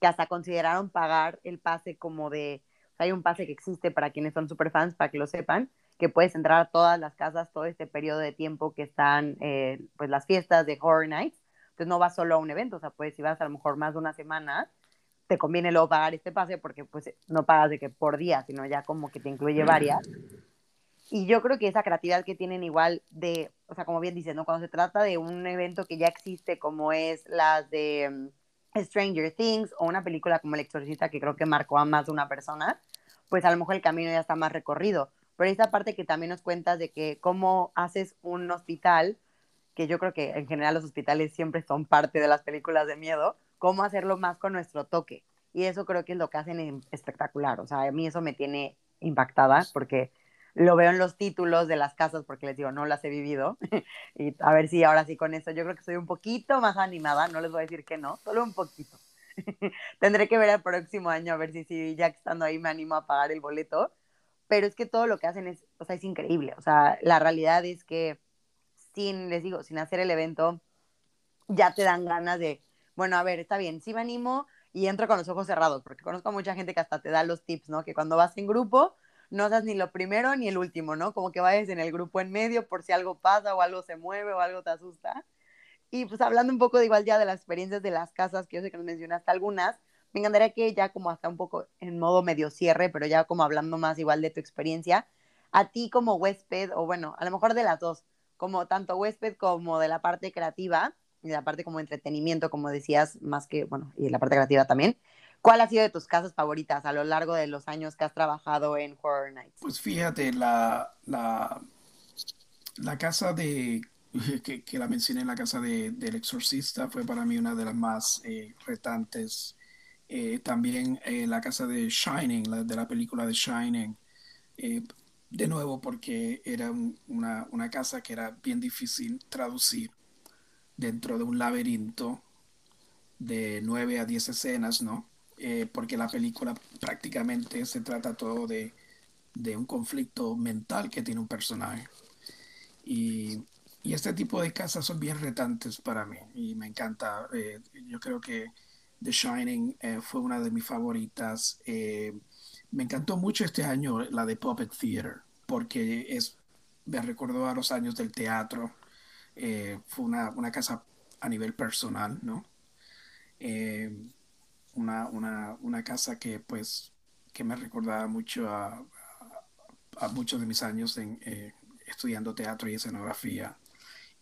que hasta consideraron pagar el pase como de, hay un pase que existe para quienes son super fans, para que lo sepan, que puedes entrar a todas las casas todo este periodo de tiempo que están, eh, pues las fiestas de Horror Nights, entonces no vas solo a un evento, o sea, pues si vas a lo mejor más de una semana, te conviene luego pagar este pase porque pues no pagas de que por día, sino ya como que te incluye varias. Y yo creo que esa creatividad que tienen igual de, o sea, como bien dices, ¿no? Cuando se trata de un evento que ya existe como es las de mm, Stranger Things o una película como El Exorcista que creo que marcó a más de una persona, pues a lo mejor el camino ya está más recorrido. Pero esa parte que también nos cuentas de que cómo haces un hospital, que yo creo que en general los hospitales siempre son parte de las películas de miedo, cómo hacerlo más con nuestro toque. Y eso creo que es lo que hacen espectacular. O sea, a mí eso me tiene impactada porque lo veo en los títulos de las casas porque les digo, no las he vivido. y a ver si ahora sí con eso, yo creo que soy un poquito más animada, no les voy a decir que no, solo un poquito. Tendré que ver el próximo año a ver si, si ya que estando ahí me animo a pagar el boleto. Pero es que todo lo que hacen es, o sea, es increíble. O sea, la realidad es que sin, les digo, sin hacer el evento, ya te dan ganas de, bueno, a ver, está bien, sí me animo y entro con los ojos cerrados, porque conozco a mucha gente que hasta te da los tips, ¿no? Que cuando vas en grupo, no seas ni lo primero ni el último, ¿no? Como que vayas en el grupo en medio por si algo pasa o algo se mueve o algo te asusta. Y pues hablando un poco de igual ya de las experiencias de las casas, que yo sé que nos mencionaste algunas, me encantaría que ya como hasta un poco en modo medio cierre, pero ya como hablando más igual de tu experiencia, a ti como huésped, o bueno, a lo mejor de las dos, como tanto huésped como de la parte creativa y de la parte como entretenimiento, como decías, más que, bueno, y de la parte creativa también. ¿Cuál ha sido de tus casas favoritas a lo largo de los años que has trabajado en Horror Nights? Pues fíjate, la, la, casa de, que, la mencioné, la casa de, del exorcista fue para mí una de las más eh, retantes. Eh, también eh, la casa de Shining, la, de la película de Shining, de nuevo porque era un, una, una casa que era bien difícil traducir dentro de un laberinto de nueve a diez escenas, ¿no? Eh, porque la película prácticamente se trata todo de, de, un conflicto mental que tiene un personaje. Y, y, este tipo de casas son bien retantes para mí y me encanta. Eh, yo creo que The Shining eh, fue una de mis favoritas. Eh, me encantó mucho este año la de Puppet Theater porque es, me recordó a los años del teatro. Eh, fue una, una, casa a nivel personal, ¿no? Una, una, una, casa que pues que me recordaba mucho a, muchos de mis años en, eh, estudiando teatro y escenografía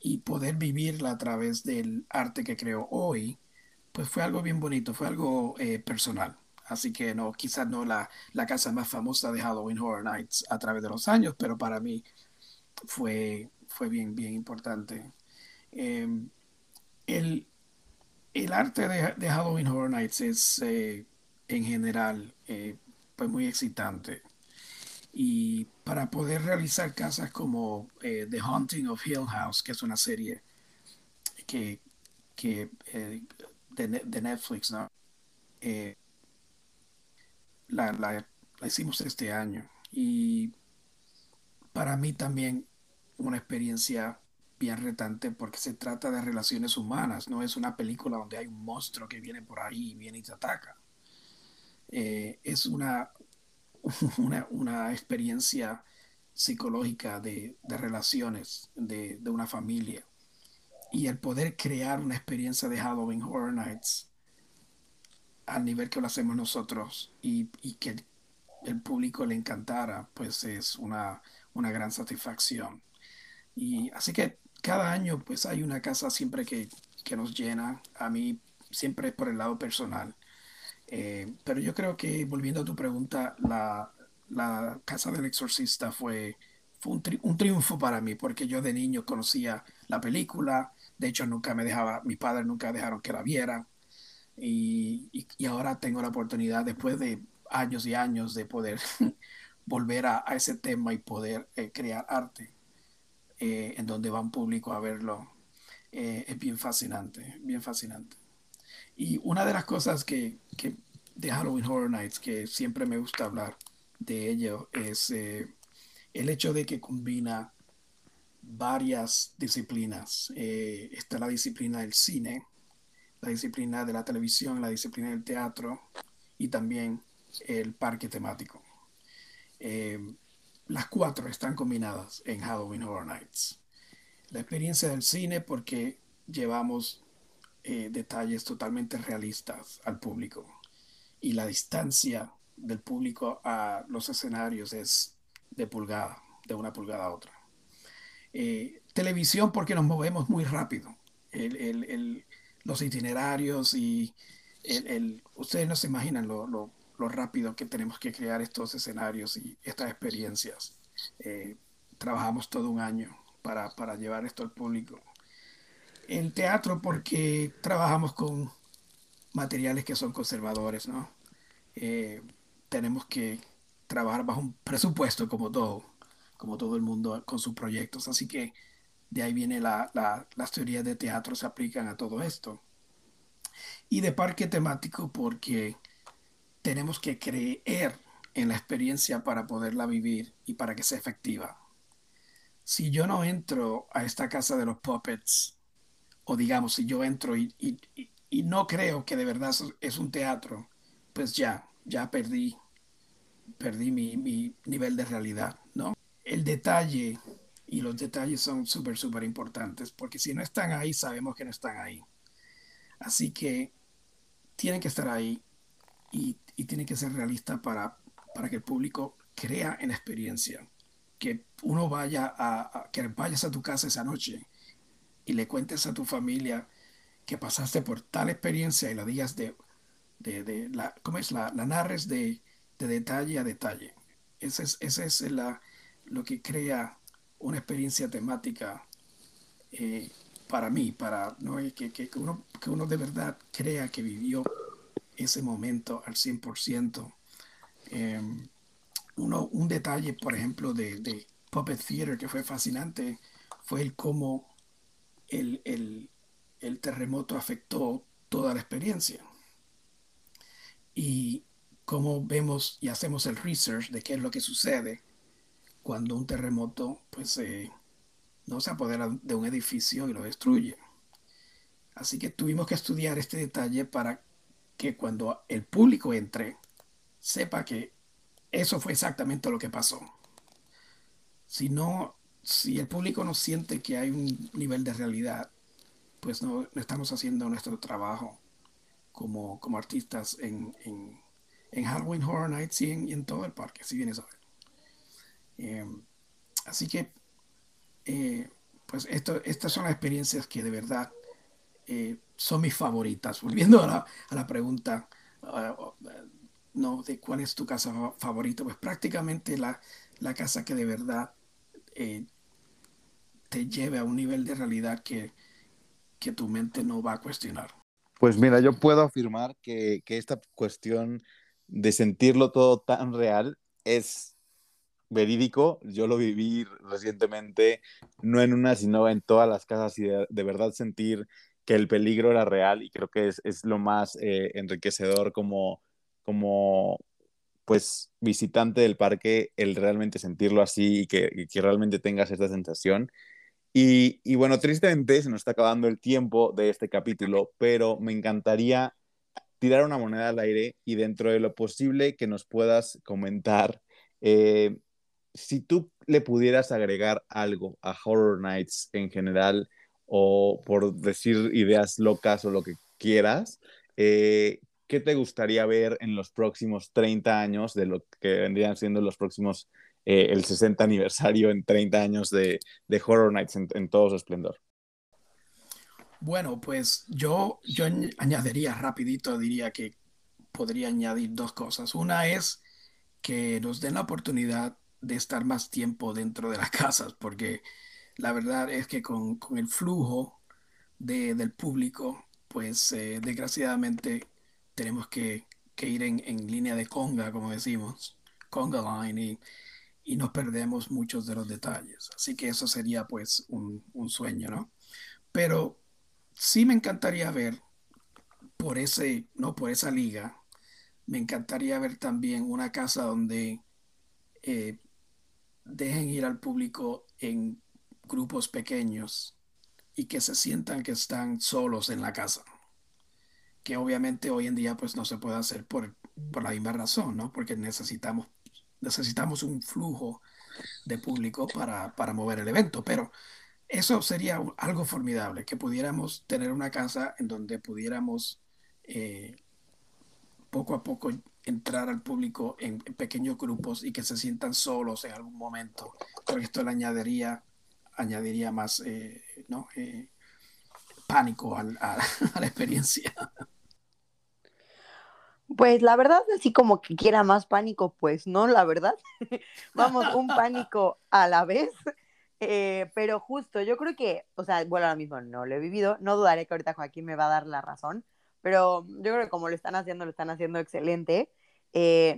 y poder vivirla a través del arte que creo hoy, pues fue algo bien bonito, fue algo eh, personal. Así que no, quizás no la, la, casa más famosa de Halloween Horror Nights a través de los años, pero para mí fue, fue bien, bien importante. Eh, el, el arte de, Halloween Horror Nights es eh, en general eh, pues muy excitante. Y para poder realizar casas como eh, The Haunting of Hill House, que es una serie que, que de, de, Netflix, ¿no? La, la, la hicimos este año. Y para mí también una experiencia bien retante porque se trata de relaciones humanas, no es una película donde hay un monstruo que viene por ahí y viene y te ataca. Eh, es una, una, una, experiencia psicológica de, de relaciones de, de, una familia. Y el poder crear una experiencia de Halloween Horror Nights al nivel que lo hacemos nosotros y, y que el público le encantara, pues es una, una gran satisfacción. Y así que cada año pues hay una casa siempre que, que nos llena. A mí siempre es por el lado personal. Eh, pero yo creo que, volviendo a tu pregunta, la, la casa del exorcista fue, fue un, tri un, triunfo para mí, porque yo de niño conocía la película, de hecho nunca me dejaba, mis padres nunca dejaron que la viera, y, y, ahora tengo la oportunidad, después de años y años, de poder volver a, a, ese tema y poder eh, crear arte eh, en donde va un público a verlo, eh, es bien fascinante, bien fascinante. Y una de las cosas que, que, de Halloween Horror Nights que siempre me gusta hablar de ello es eh, el hecho de que combina varias disciplinas. Eh, está la disciplina del cine, la disciplina de la televisión, la disciplina del teatro y también el parque temático. Eh, las cuatro están combinadas en Halloween Horror Nights. La experiencia del cine porque llevamos eh, detalles totalmente realistas al público y la distancia del público a los escenarios es de pulgada, de una pulgada a otra. Eh, televisión porque nos movemos muy rápido. El, el, el, los itinerarios y ustedes no se imaginan lo, lo lo rápido que tenemos que crear estos escenarios y estas experiencias. Eh, trabajamos todo un año para, para, llevar esto al público. En teatro porque trabajamos con materiales que son conservadores, ¿no? Eh, tenemos que trabajar bajo un presupuesto como todo, como todo el mundo con sus proyectos. Así que de ahí viene la, la, las teorías de teatro se aplican a todo esto. Y de parque temático porque tenemos que creer en la experiencia para poderla vivir y para que sea efectiva. Si yo no entro a esta casa de los puppets, o digamos, si yo entro y, y, y no creo que de verdad es un teatro, pues ya, ya perdí, perdí mi, mi nivel de realidad, ¿no? El detalle y los detalles son súper, súper importantes, porque si no están ahí, sabemos que no están ahí. Así que tienen que estar ahí y, y tiene que ser realista para, para que el público crea en la experiencia. que uno vaya a, que vayas a tu casa esa noche y le cuentes a tu familia que pasaste por tal experiencia y la digas de, de, la, ¿cómo es? La, la narres de, de, detalle a detalle. Ese es, ese es la, lo que crea una experiencia temática eh, para mí, para ¿no? que, que, uno, que uno de verdad crea que vivió ese momento al 100%. Eh, uno, un detalle, por ejemplo, de, de, Puppet Theater que fue fascinante fue el cómo el, el, el terremoto afectó toda la experiencia. Y cómo vemos y hacemos el research de qué es lo que sucede cuando un terremoto pues eh, no se apodera de un edificio y lo destruye. Así que tuvimos que estudiar este detalle para que cuando el público entre, sepa que eso fue exactamente lo que pasó. Si no, si el público no siente que hay un nivel de realidad, pues no, estamos haciendo nuestro trabajo como, como artistas en, en, Halloween Horror Nights y en, todo el parque, si vienes a ver. Eh, así que, eh, pues esto, estas son las experiencias que de verdad eh, son mis favoritas. Volviendo a la, a la pregunta, no, de cuál es tu casa favorita, pues prácticamente la, la casa que de verdad te lleve a un nivel de realidad que, que tu mente no va a cuestionar. Pues mira, yo puedo afirmar que, que esta cuestión de sentirlo todo tan real es verídico. Yo lo viví recientemente, no en una, sino en todas las casas y de, verdad sentir que el peligro era real y creo que es, es lo más eh, enriquecedor como, como pues visitante del parque el realmente sentirlo así y que, y que realmente tengas esta sensación. Y, y, bueno, tristemente se nos está acabando el tiempo de este capítulo, pero me encantaría tirar una moneda al aire y dentro de lo posible que nos puedas comentar eh, si tú le pudieras agregar algo a Horror Nights en general o por decir ideas locas o lo que quieras, eh, ¿qué te gustaría ver en los próximos 30 años de lo que vendrían siendo los próximos, eh, el 60 aniversario en 30 años de, de Horror Nights en, en todo su esplendor? Bueno, pues yo, yo añadiría rapidito, diría que podría añadir dos cosas. Una es que nos den la oportunidad de estar más tiempo dentro de las casas, porque la verdad es que con, el flujo del público, pues eh, desgraciadamente tenemos que, ir en, línea de conga, como decimos, conga line, y, nos perdemos muchos de los detalles. Así que eso sería pues un, un sueño, ¿no? Pero sí me encantaría ver por ese, no por esa liga, me encantaría ver también una casa donde eh, dejen ir al público en grupos pequeños y que se sientan que están solos en la casa. Que obviamente hoy en día pues no se puede hacer por, por la misma razón, ¿no? Porque necesitamos, necesitamos un flujo de público para, para mover el evento, pero eso sería algo formidable, que pudiéramos tener una casa en donde pudiéramos eh, poco a poco entrar al público en, pequeños grupos y que se sientan solos en algún momento, porque esto le añadiría, añadiría más eh. Eh, pánico a, a la experiencia. Pues la verdad, así como que quiera más pánico, pues no, la verdad. Vamos, un pánico a la vez. Eh, pero justo, yo creo que, o sea, bueno, ahora mismo no lo he vivido, no dudaré que ahorita Joaquín me va a dar la razón, pero yo creo que como lo están haciendo, lo están haciendo excelente.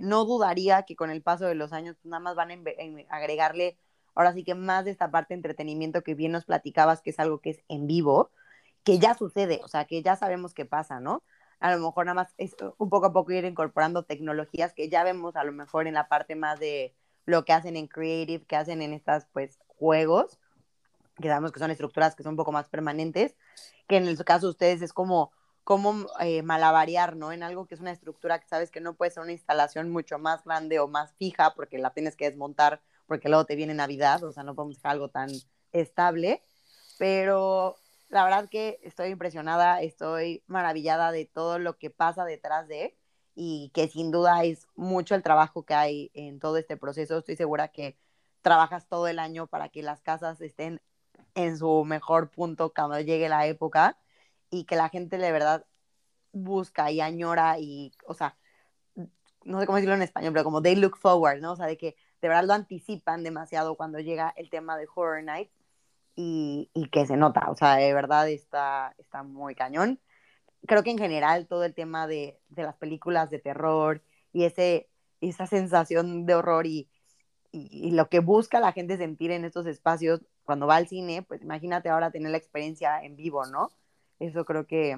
No dudaría que con el paso de los años pues, nada más van a agregarle ahora sí que más de esta parte de entretenimiento que bien nos platicabas, que es algo que es en vivo, que ya sucede, o sea, que ya sabemos qué pasa, ¿no? A lo mejor nada más es un poco a poco ir incorporando tecnologías que ya vemos a lo mejor en la parte más de lo que hacen en Creative, que hacen en estas pues juegos, que sabemos que son estructuras que son un poco más permanentes, que en el caso de ustedes es como, como eh, malabarear, ¿no? En algo que es una estructura que sabes que no puede ser una instalación mucho más grande o más fija porque la tienes que desmontar porque luego te viene Navidad, o sea, no podemos dejar algo tan estable, pero la verdad que estoy impresionada, estoy maravillada de todo lo que pasa detrás de y que sin duda es mucho el trabajo que hay en todo este proceso. Estoy segura que trabajas todo el año para que las casas estén en su mejor punto cuando llegue la época y que la gente de verdad busca y añora y, o sea, no sé cómo decirlo en español, pero como they look forward, ¿no? O sea, de que de verdad lo anticipan demasiado cuando llega el tema de Horror Night y, y que se nota, o sea, de verdad está, está muy cañón. Creo que en general todo el tema de, de las películas de terror y ese, esa sensación de horror y, y, lo que busca la gente sentir en estos espacios cuando va al cine, pues imagínate ahora tener la experiencia en vivo, ¿no? Eso creo que,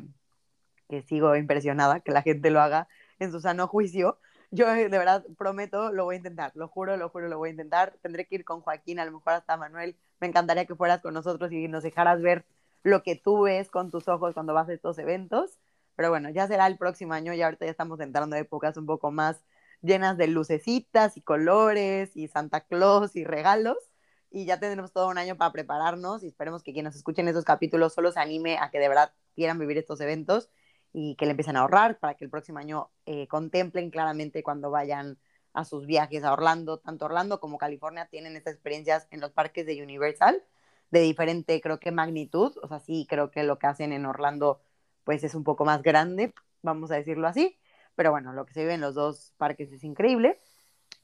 que sigo impresionada, que la gente lo haga en su sano juicio. Yo de verdad prometo, lo voy a intentar, lo juro, lo juro, lo voy a intentar. Tendré que ir con Joaquín, a lo mejor hasta Manuel. Me encantaría que fueras con nosotros y nos dejaras ver lo que tú ves con tus ojos cuando vas a estos eventos. Pero bueno, ya será el próximo año y ahorita ya estamos entrando a épocas un poco más llenas de lucecitas y colores y Santa Claus y regalos. Y ya tendremos todo un año para prepararnos y esperemos que quienes escuchen esos capítulos solo se anime a que de verdad quieran vivir estos eventos y que le empiecen a ahorrar para que el próximo año eh, contemplen claramente cuando vayan a sus viajes a Orlando. Tanto Orlando como California tienen estas experiencias en los parques de Universal de diferente, creo que magnitud. O sea, sí, creo que lo que hacen en Orlando pues es un poco más grande, vamos a decirlo así. Pero bueno, lo que se vive en los dos parques es increíble.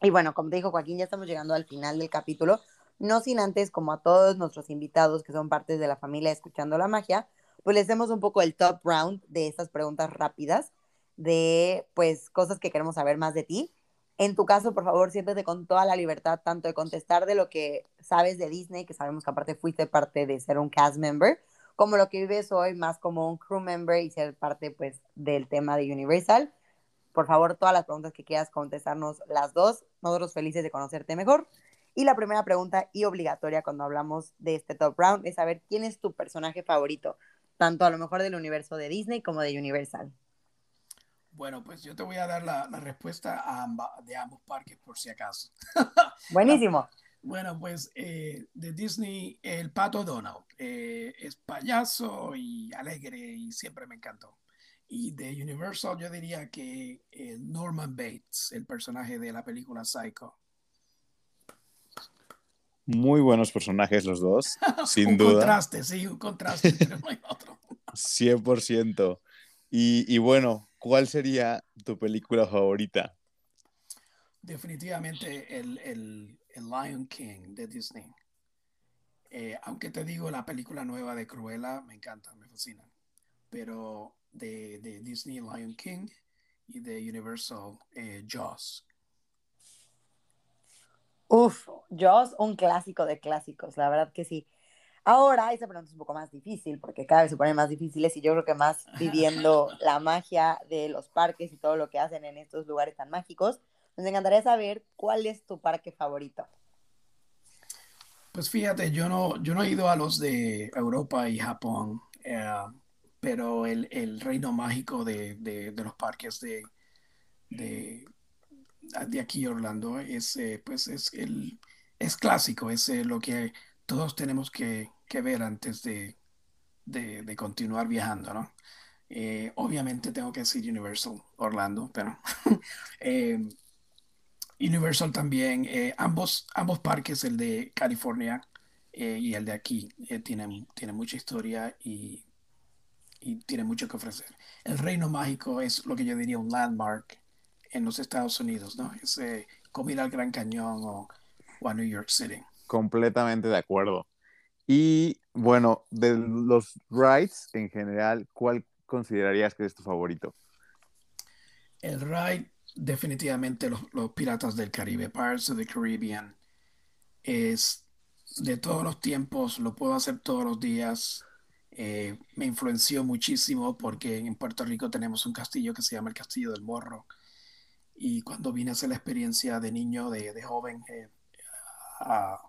Y bueno, como te dijo Joaquín, ya estamos llegando al final del capítulo. No sin antes, como a todos nuestros invitados que son partes de la familia Escuchando la Magia, pues les demos un poco el top round de estas preguntas rápidas de pues cosas que queremos saber más de ti. En tu caso, por favor, siéntete con toda la libertad tanto de contestar de lo que sabes de Disney, que sabemos que aparte fuiste parte de ser un cast member, como lo que vives hoy más como un crew member y ser parte pues del tema de Universal. Por favor, todas las preguntas que quieras contestarnos las dos, nosotros felices de conocerte mejor. Y la primera pregunta y obligatoria cuando hablamos de este top round es saber quién es tu personaje favorito, tanto a lo mejor del universo de Disney como de Universal. Bueno, pues yo te voy a dar la, la respuesta a amba, de ambos parques por si acaso. Buenísimo. Bueno, pues eh, de Disney, el pato Donald eh, es payaso y alegre y siempre me encantó. Y de Universal yo diría que eh, Norman Bates, el personaje de la película Psycho. Muy buenos personajes los dos, sin un duda. Un contraste, sí, un contraste, pero no hay otro. 100%. Y, y bueno, ¿cuál sería tu película favorita? Definitivamente el, el, el Lion King de Disney. Eh, aunque te digo, la película nueva de Cruella me encanta, me fascina. Pero de, de Disney Lion King y de Universal eh, Jaws. Uf, Jaws, un clásico de clásicos, la verdad que sí. Ahora, esa pregunta es un poco más difícil, porque cada vez se ponen más difíciles y yo creo que más viviendo la magia de los parques y todo lo que hacen en estos lugares tan mágicos, nos encantaría saber cuál es tu parque favorito. Pues fíjate, yo no, yo no he ido a los de Europa y Japón, eh, pero el, el, reino mágico de, de, de los parques de, de, de, aquí Orlando es, eh, pues es, el, es clásico, es eh, lo que todos tenemos que, que ver antes de, de, continuar viajando, ¿no? Eh, obviamente tengo que decir Universal Orlando, pero Universal también, ambos, ambos parques, el de California y el de aquí, tienen, tienen mucha historia y, y tienen mucho que ofrecer. El Reino Mágico es lo que yo diría un landmark en los Estados Unidos, ¿no? Es como ir al Gran Cañón o, o a New York City. Completamente de acuerdo. Y bueno, de los rides en general, ¿cuál considerarías que es tu favorito? El ride definitivamente los, los, Piratas del Caribe, Pirates of the Caribbean, es de todos los tiempos, lo puedo hacer todos los días. Eh, me influenció muchísimo porque en Puerto Rico tenemos un castillo que se llama el Castillo del Morro. Y cuando vine a hacer la experiencia de niño, de, de joven, eh, a,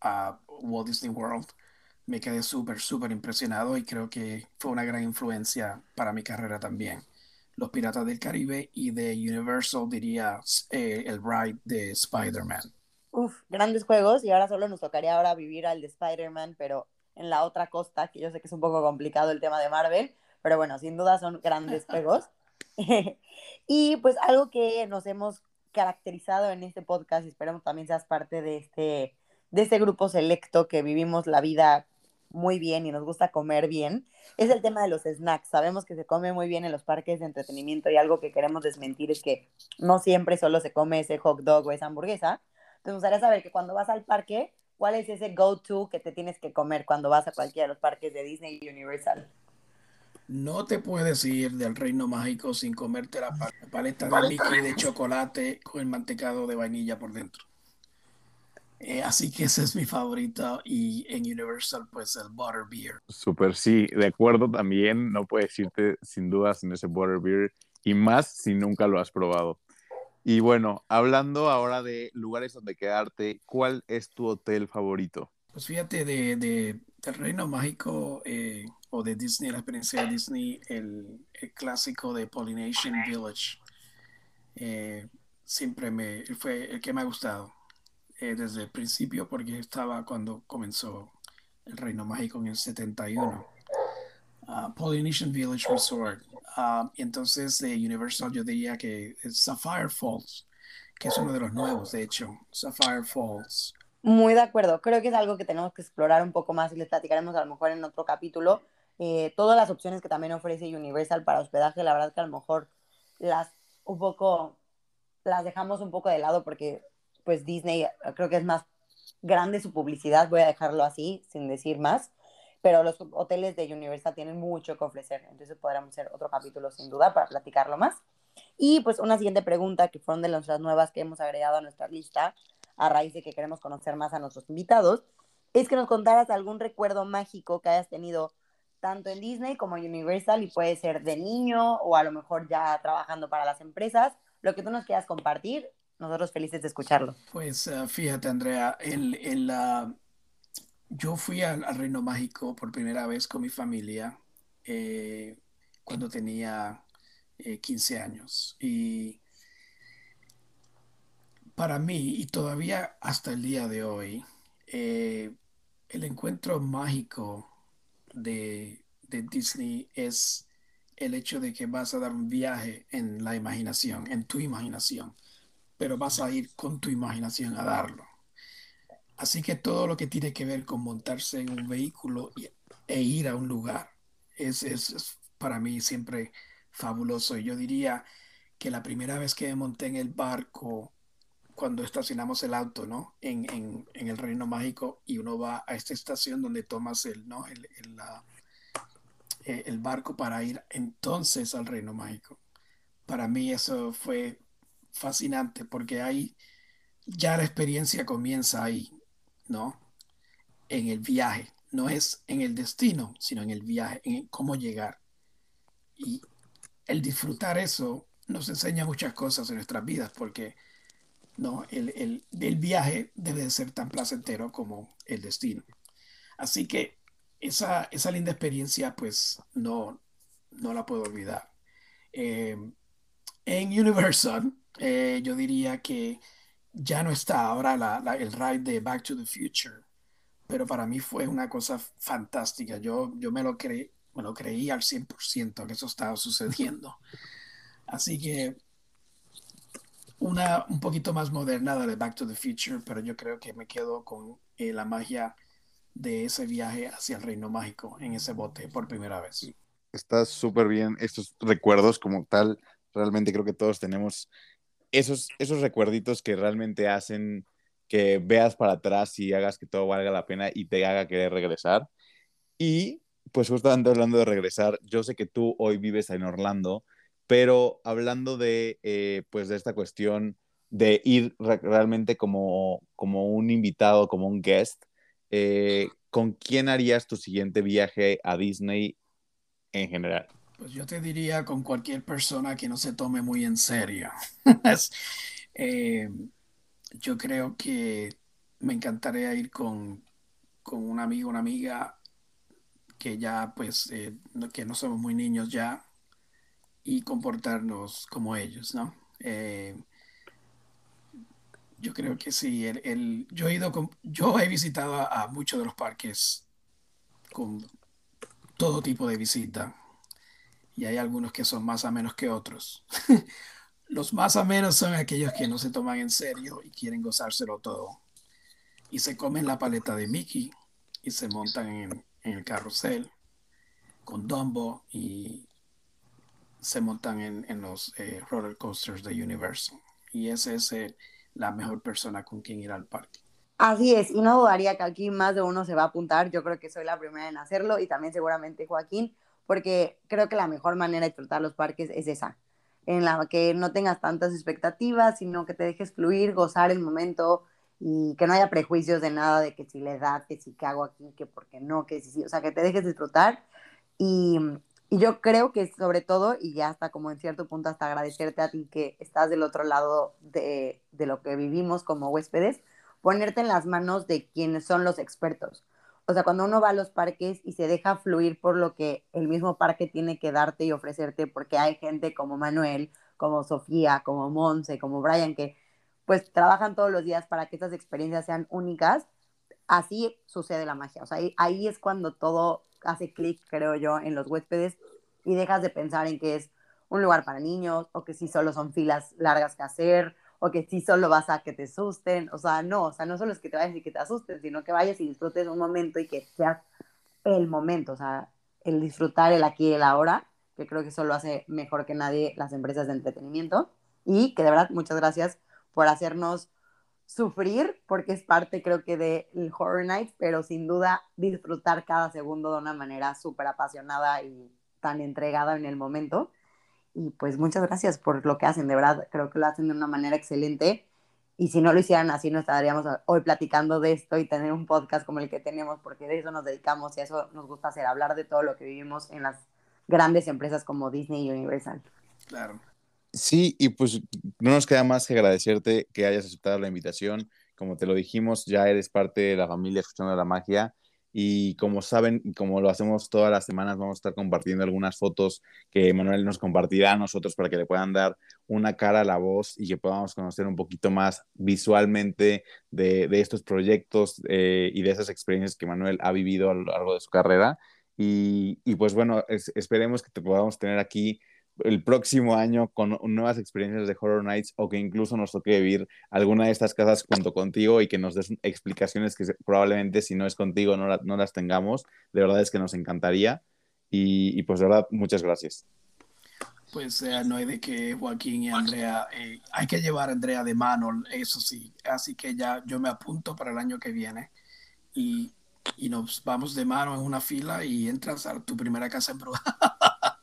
a, Walt Disney World, me quedé súper, súper impresionado y creo que fue una gran influencia para mi carrera también. Los Piratas del Caribe y de Universal diría eh, el ride de Spider-Man. Uf, grandes juegos y ahora solo nos tocaría ahora vivir al de Spider-Man, pero en la otra costa, que yo sé que es un poco complicado el tema de Marvel, pero bueno, sin duda son grandes juegos. y pues algo que nos hemos caracterizado en este podcast y esperamos también seas parte de este de ese grupo selecto que vivimos la vida muy bien y nos gusta comer bien, es el tema de los snacks. Sabemos que se come muy bien en los parques de entretenimiento y algo que queremos desmentir es que no siempre solo se come ese hot dog o esa hamburguesa. Entonces, me gustaría saber que cuando vas al parque, ¿cuál es ese go-to que te tienes que comer cuando vas a cualquiera de los parques de Disney y Universal? No te puedes ir del reino mágico sin comerte la paleta de líquido de chocolate con el mantecado de vainilla por dentro. Eh, así que ese es mi favorito y en Universal pues el Butterbeer. Súper, sí, de acuerdo también, no puedes irte sin dudas en ese Butterbeer y más si nunca lo has probado. Y bueno, hablando ahora de lugares donde quedarte, ¿cuál es tu hotel favorito? Pues fíjate, de, de del Reino Mágico eh, o de Disney, la experiencia de Disney, el, el clásico de Polynesian Village, eh, siempre me fue el que me ha gustado eh, desde el principio porque estaba cuando comenzó el Reino Mágico en el 71. Uh, Polynesian Village Resort. Uh, y entonces de Universal yo diría que es Sapphire Falls, que es uno de los nuevos, de hecho, Sapphire Falls. Muy de acuerdo, creo que es algo que tenemos que explorar un poco más y les platicaremos a lo mejor en otro capítulo. Eh, todas las opciones que también ofrece Universal para hospedaje, la verdad que a lo mejor las un poco las dejamos un poco de lado porque pues Disney eh, creo que es más grande su publicidad, voy a dejarlo así, sin decir más, pero los hoteles de Universal tienen mucho que ofrecer, entonces podríamos hacer otro capítulo sin duda para platicarlo más. Y pues una siguiente pregunta que fueron de nuestras nuevas que hemos agregado a nuestra lista, a raíz de que queremos conocer más a nuestros invitados, es que nos contaras algún recuerdo mágico que hayas tenido tanto en Disney como en Universal y puede ser de niño o a lo mejor ya trabajando para las empresas, lo que tú nos quieras compartir nosotros felices de escucharlo. Pues uh, fíjate, Andrea, el, el, yo fui al, al, Reino Mágico por primera vez con mi familia eh, cuando tenía eh, 15 años. Y para mí, y todavía hasta el día de hoy, eh, el encuentro mágico de, de Disney es el hecho de que vas a dar un viaje en la imaginación, en tu imaginación pero vas a ir con tu imaginación a darlo. Así que todo lo que tiene que ver con montarse en un vehículo e ir a un lugar es, es, para mí siempre fabuloso. Y yo diría que la primera vez que me monté en el barco, cuando estacionamos el auto, ¿no? En, en, en el Reino Mágico y uno va a esta estación donde tomas el, ¿no? el, el, la, eh, el barco para ir entonces al Reino Mágico. Para mí eso fue fascinante porque ahí ya la experiencia comienza ahí, ¿no? En el viaje, no es en el destino, sino en el viaje, en cómo llegar. Y el disfrutar eso nos enseña muchas cosas en nuestras vidas porque no el, el, el viaje debe de ser tan placentero como el destino. Así que esa, esa linda experiencia pues no, no la puedo olvidar. Eh, en Universal eh, yo diría que ya no está ahora la, el ride de Back to the Future, pero para mí fue una cosa fantástica. Yo, yo me, lo creí, me lo creí al 100% que eso estaba sucediendo. Así que una un poquito más moderna de Back to the Future, pero yo creo que me quedo con eh, la magia de ese viaje hacia el reino mágico en ese bote por primera vez. Está súper bien estos recuerdos como tal. Realmente creo que todos tenemos esos, esos recuerditos que realmente hacen que veas para atrás y hagas que todo valga la pena y te haga querer regresar. Y pues justamente hablando de regresar, yo sé que tú hoy vives en Orlando, pero hablando de, eh, pues de esta cuestión de ir re realmente como, como un invitado, como un guest, eh, ¿con quién harías tu siguiente viaje a Disney en general? Pues yo te diría con cualquier persona que no se tome muy en serio. eh, yo creo que me encantaría ir con, con un amigo, una amiga que ya pues que no somos muy niños ya y comportarnos como ellos, ¿no? Eh, yo creo que sí. El, yo he ido yo he visitado a, muchos de los parques con todo tipo de visita y hay algunos que son más a menos que otros. Los más a menos son aquellos que no se toman en serio y quieren gozárselo todo. y se comen la paleta de Mickey y se montan en, el carrusel con Dumbo y se montan en, los eh, roller coasters de Universal. Y esa es eh, la mejor persona con quien ir al parque. Así es, y no dudaría que aquí más de uno se va a apuntar. Yo creo que soy la primera en hacerlo y también seguramente Joaquín, porque creo que la mejor manera de disfrutar los parques es esa, en la que no tengas tantas expectativas, sino que te dejes fluir, gozar el momento y que no haya prejuicios de nada, de que si le da, que si que hago aquí, que por qué no, que si sí, o sea, que te dejes disfrutar. Y, y yo creo que sobre todo, y ya hasta como en cierto punto hasta agradecerte a ti que estás del otro lado de, de lo que vivimos como huéspedes, ponerte en las manos de quienes son los expertos. O sea, cuando uno va a los parques y se deja fluir por lo que el mismo parque tiene que darte y ofrecerte, porque hay gente como Manuel, como Sofía, como Monse, como Brian, que pues trabajan todos los días para que estas experiencias sean únicas, así sucede la magia. O sea, ahí, es cuando todo hace clic, creo yo, en los huéspedes y dejas de pensar en que es un lugar para niños o que sí solo son filas largas que hacer o que sí solo vas a que te asusten, o sea, no, o sea, no solo es que te vayas y que te asusten, sino que vayas y disfrutes un momento y que seas el momento, o sea, el disfrutar el aquí y el ahora, que creo que eso lo hace mejor que nadie las empresas de entretenimiento, y que de verdad, muchas gracias por hacernos sufrir, porque es parte creo que del Horror Night, pero sin duda disfrutar cada segundo de una manera súper apasionada y tan entregada en el momento. Y pues muchas gracias por lo que hacen, de verdad, creo que lo hacen de una manera excelente. Y si no lo hicieran así, no estaríamos hoy platicando de esto y tener un podcast como el que tenemos, porque de eso nos dedicamos y eso nos gusta hacer, hablar de todo lo que vivimos en las grandes empresas como Disney y Universal. Claro. Sí, y pues no nos queda más que agradecerte que hayas aceptado la invitación. Como te lo dijimos, ya eres parte de la familia Escuchando la Magia y como saben, como lo hacemos todas las semanas, vamos a estar compartiendo algunas fotos que Manuel nos compartirá a nosotros para que le puedan dar una cara a la voz y que podamos conocer un poquito más visualmente de, de estos proyectos eh, y de esas experiencias que Manuel ha vivido a lo largo de su carrera. Y, y pues bueno, esperemos que te podamos tener aquí el próximo año con nuevas experiencias de Horror Nights o que incluso nos toque vivir alguna de estas casas junto contigo y que nos des explicaciones que probablemente si no es contigo no, no las tengamos. De verdad es que nos encantaría y, pues de verdad muchas gracias. Pues eh, no hay de que Joaquín y Andrea, eh, hay que llevar a Andrea de mano, eso sí. Así que ya yo me apunto para el año que viene y, y nos vamos de mano en una fila y entras a tu primera casa en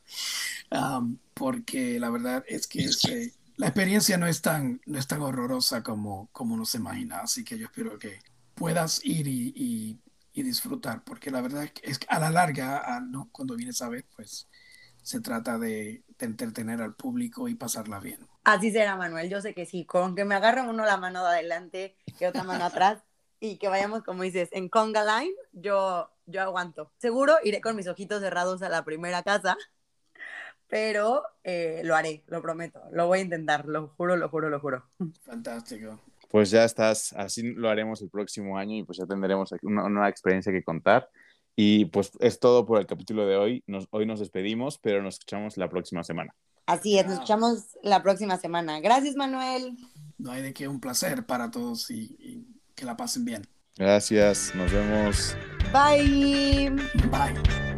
porque la verdad es que eh, la experiencia no es tan, no es tan horrorosa como, como uno se imagina. Así que yo espero que puedas ir y, y, disfrutar, porque la verdad es que a la larga, ¿no? cuando vienes a ver, pues se trata de, de, entretener al público y pasarla bien. Así será, Manuel. Yo sé que sí, con que me agarren uno la mano de adelante y otra mano atrás y que vayamos, como dices, en conga line, yo, yo aguanto. Seguro iré con mis ojitos cerrados a la primera casa pero eh, lo haré, lo prometo, lo voy a intentar, lo juro, lo juro, lo juro. Fantástico. Pues ya estás, así lo haremos el próximo año y pues ya tendremos una nueva experiencia que contar. Y pues es todo por el capítulo de hoy. Nos, hoy nos despedimos, pero nos escuchamos la próxima semana. Así es, nos escuchamos la próxima semana. Gracias, Manuel. No hay de qué, un placer para todos y, y que la pasen bien. Gracias, nos vemos. Bye. Bye.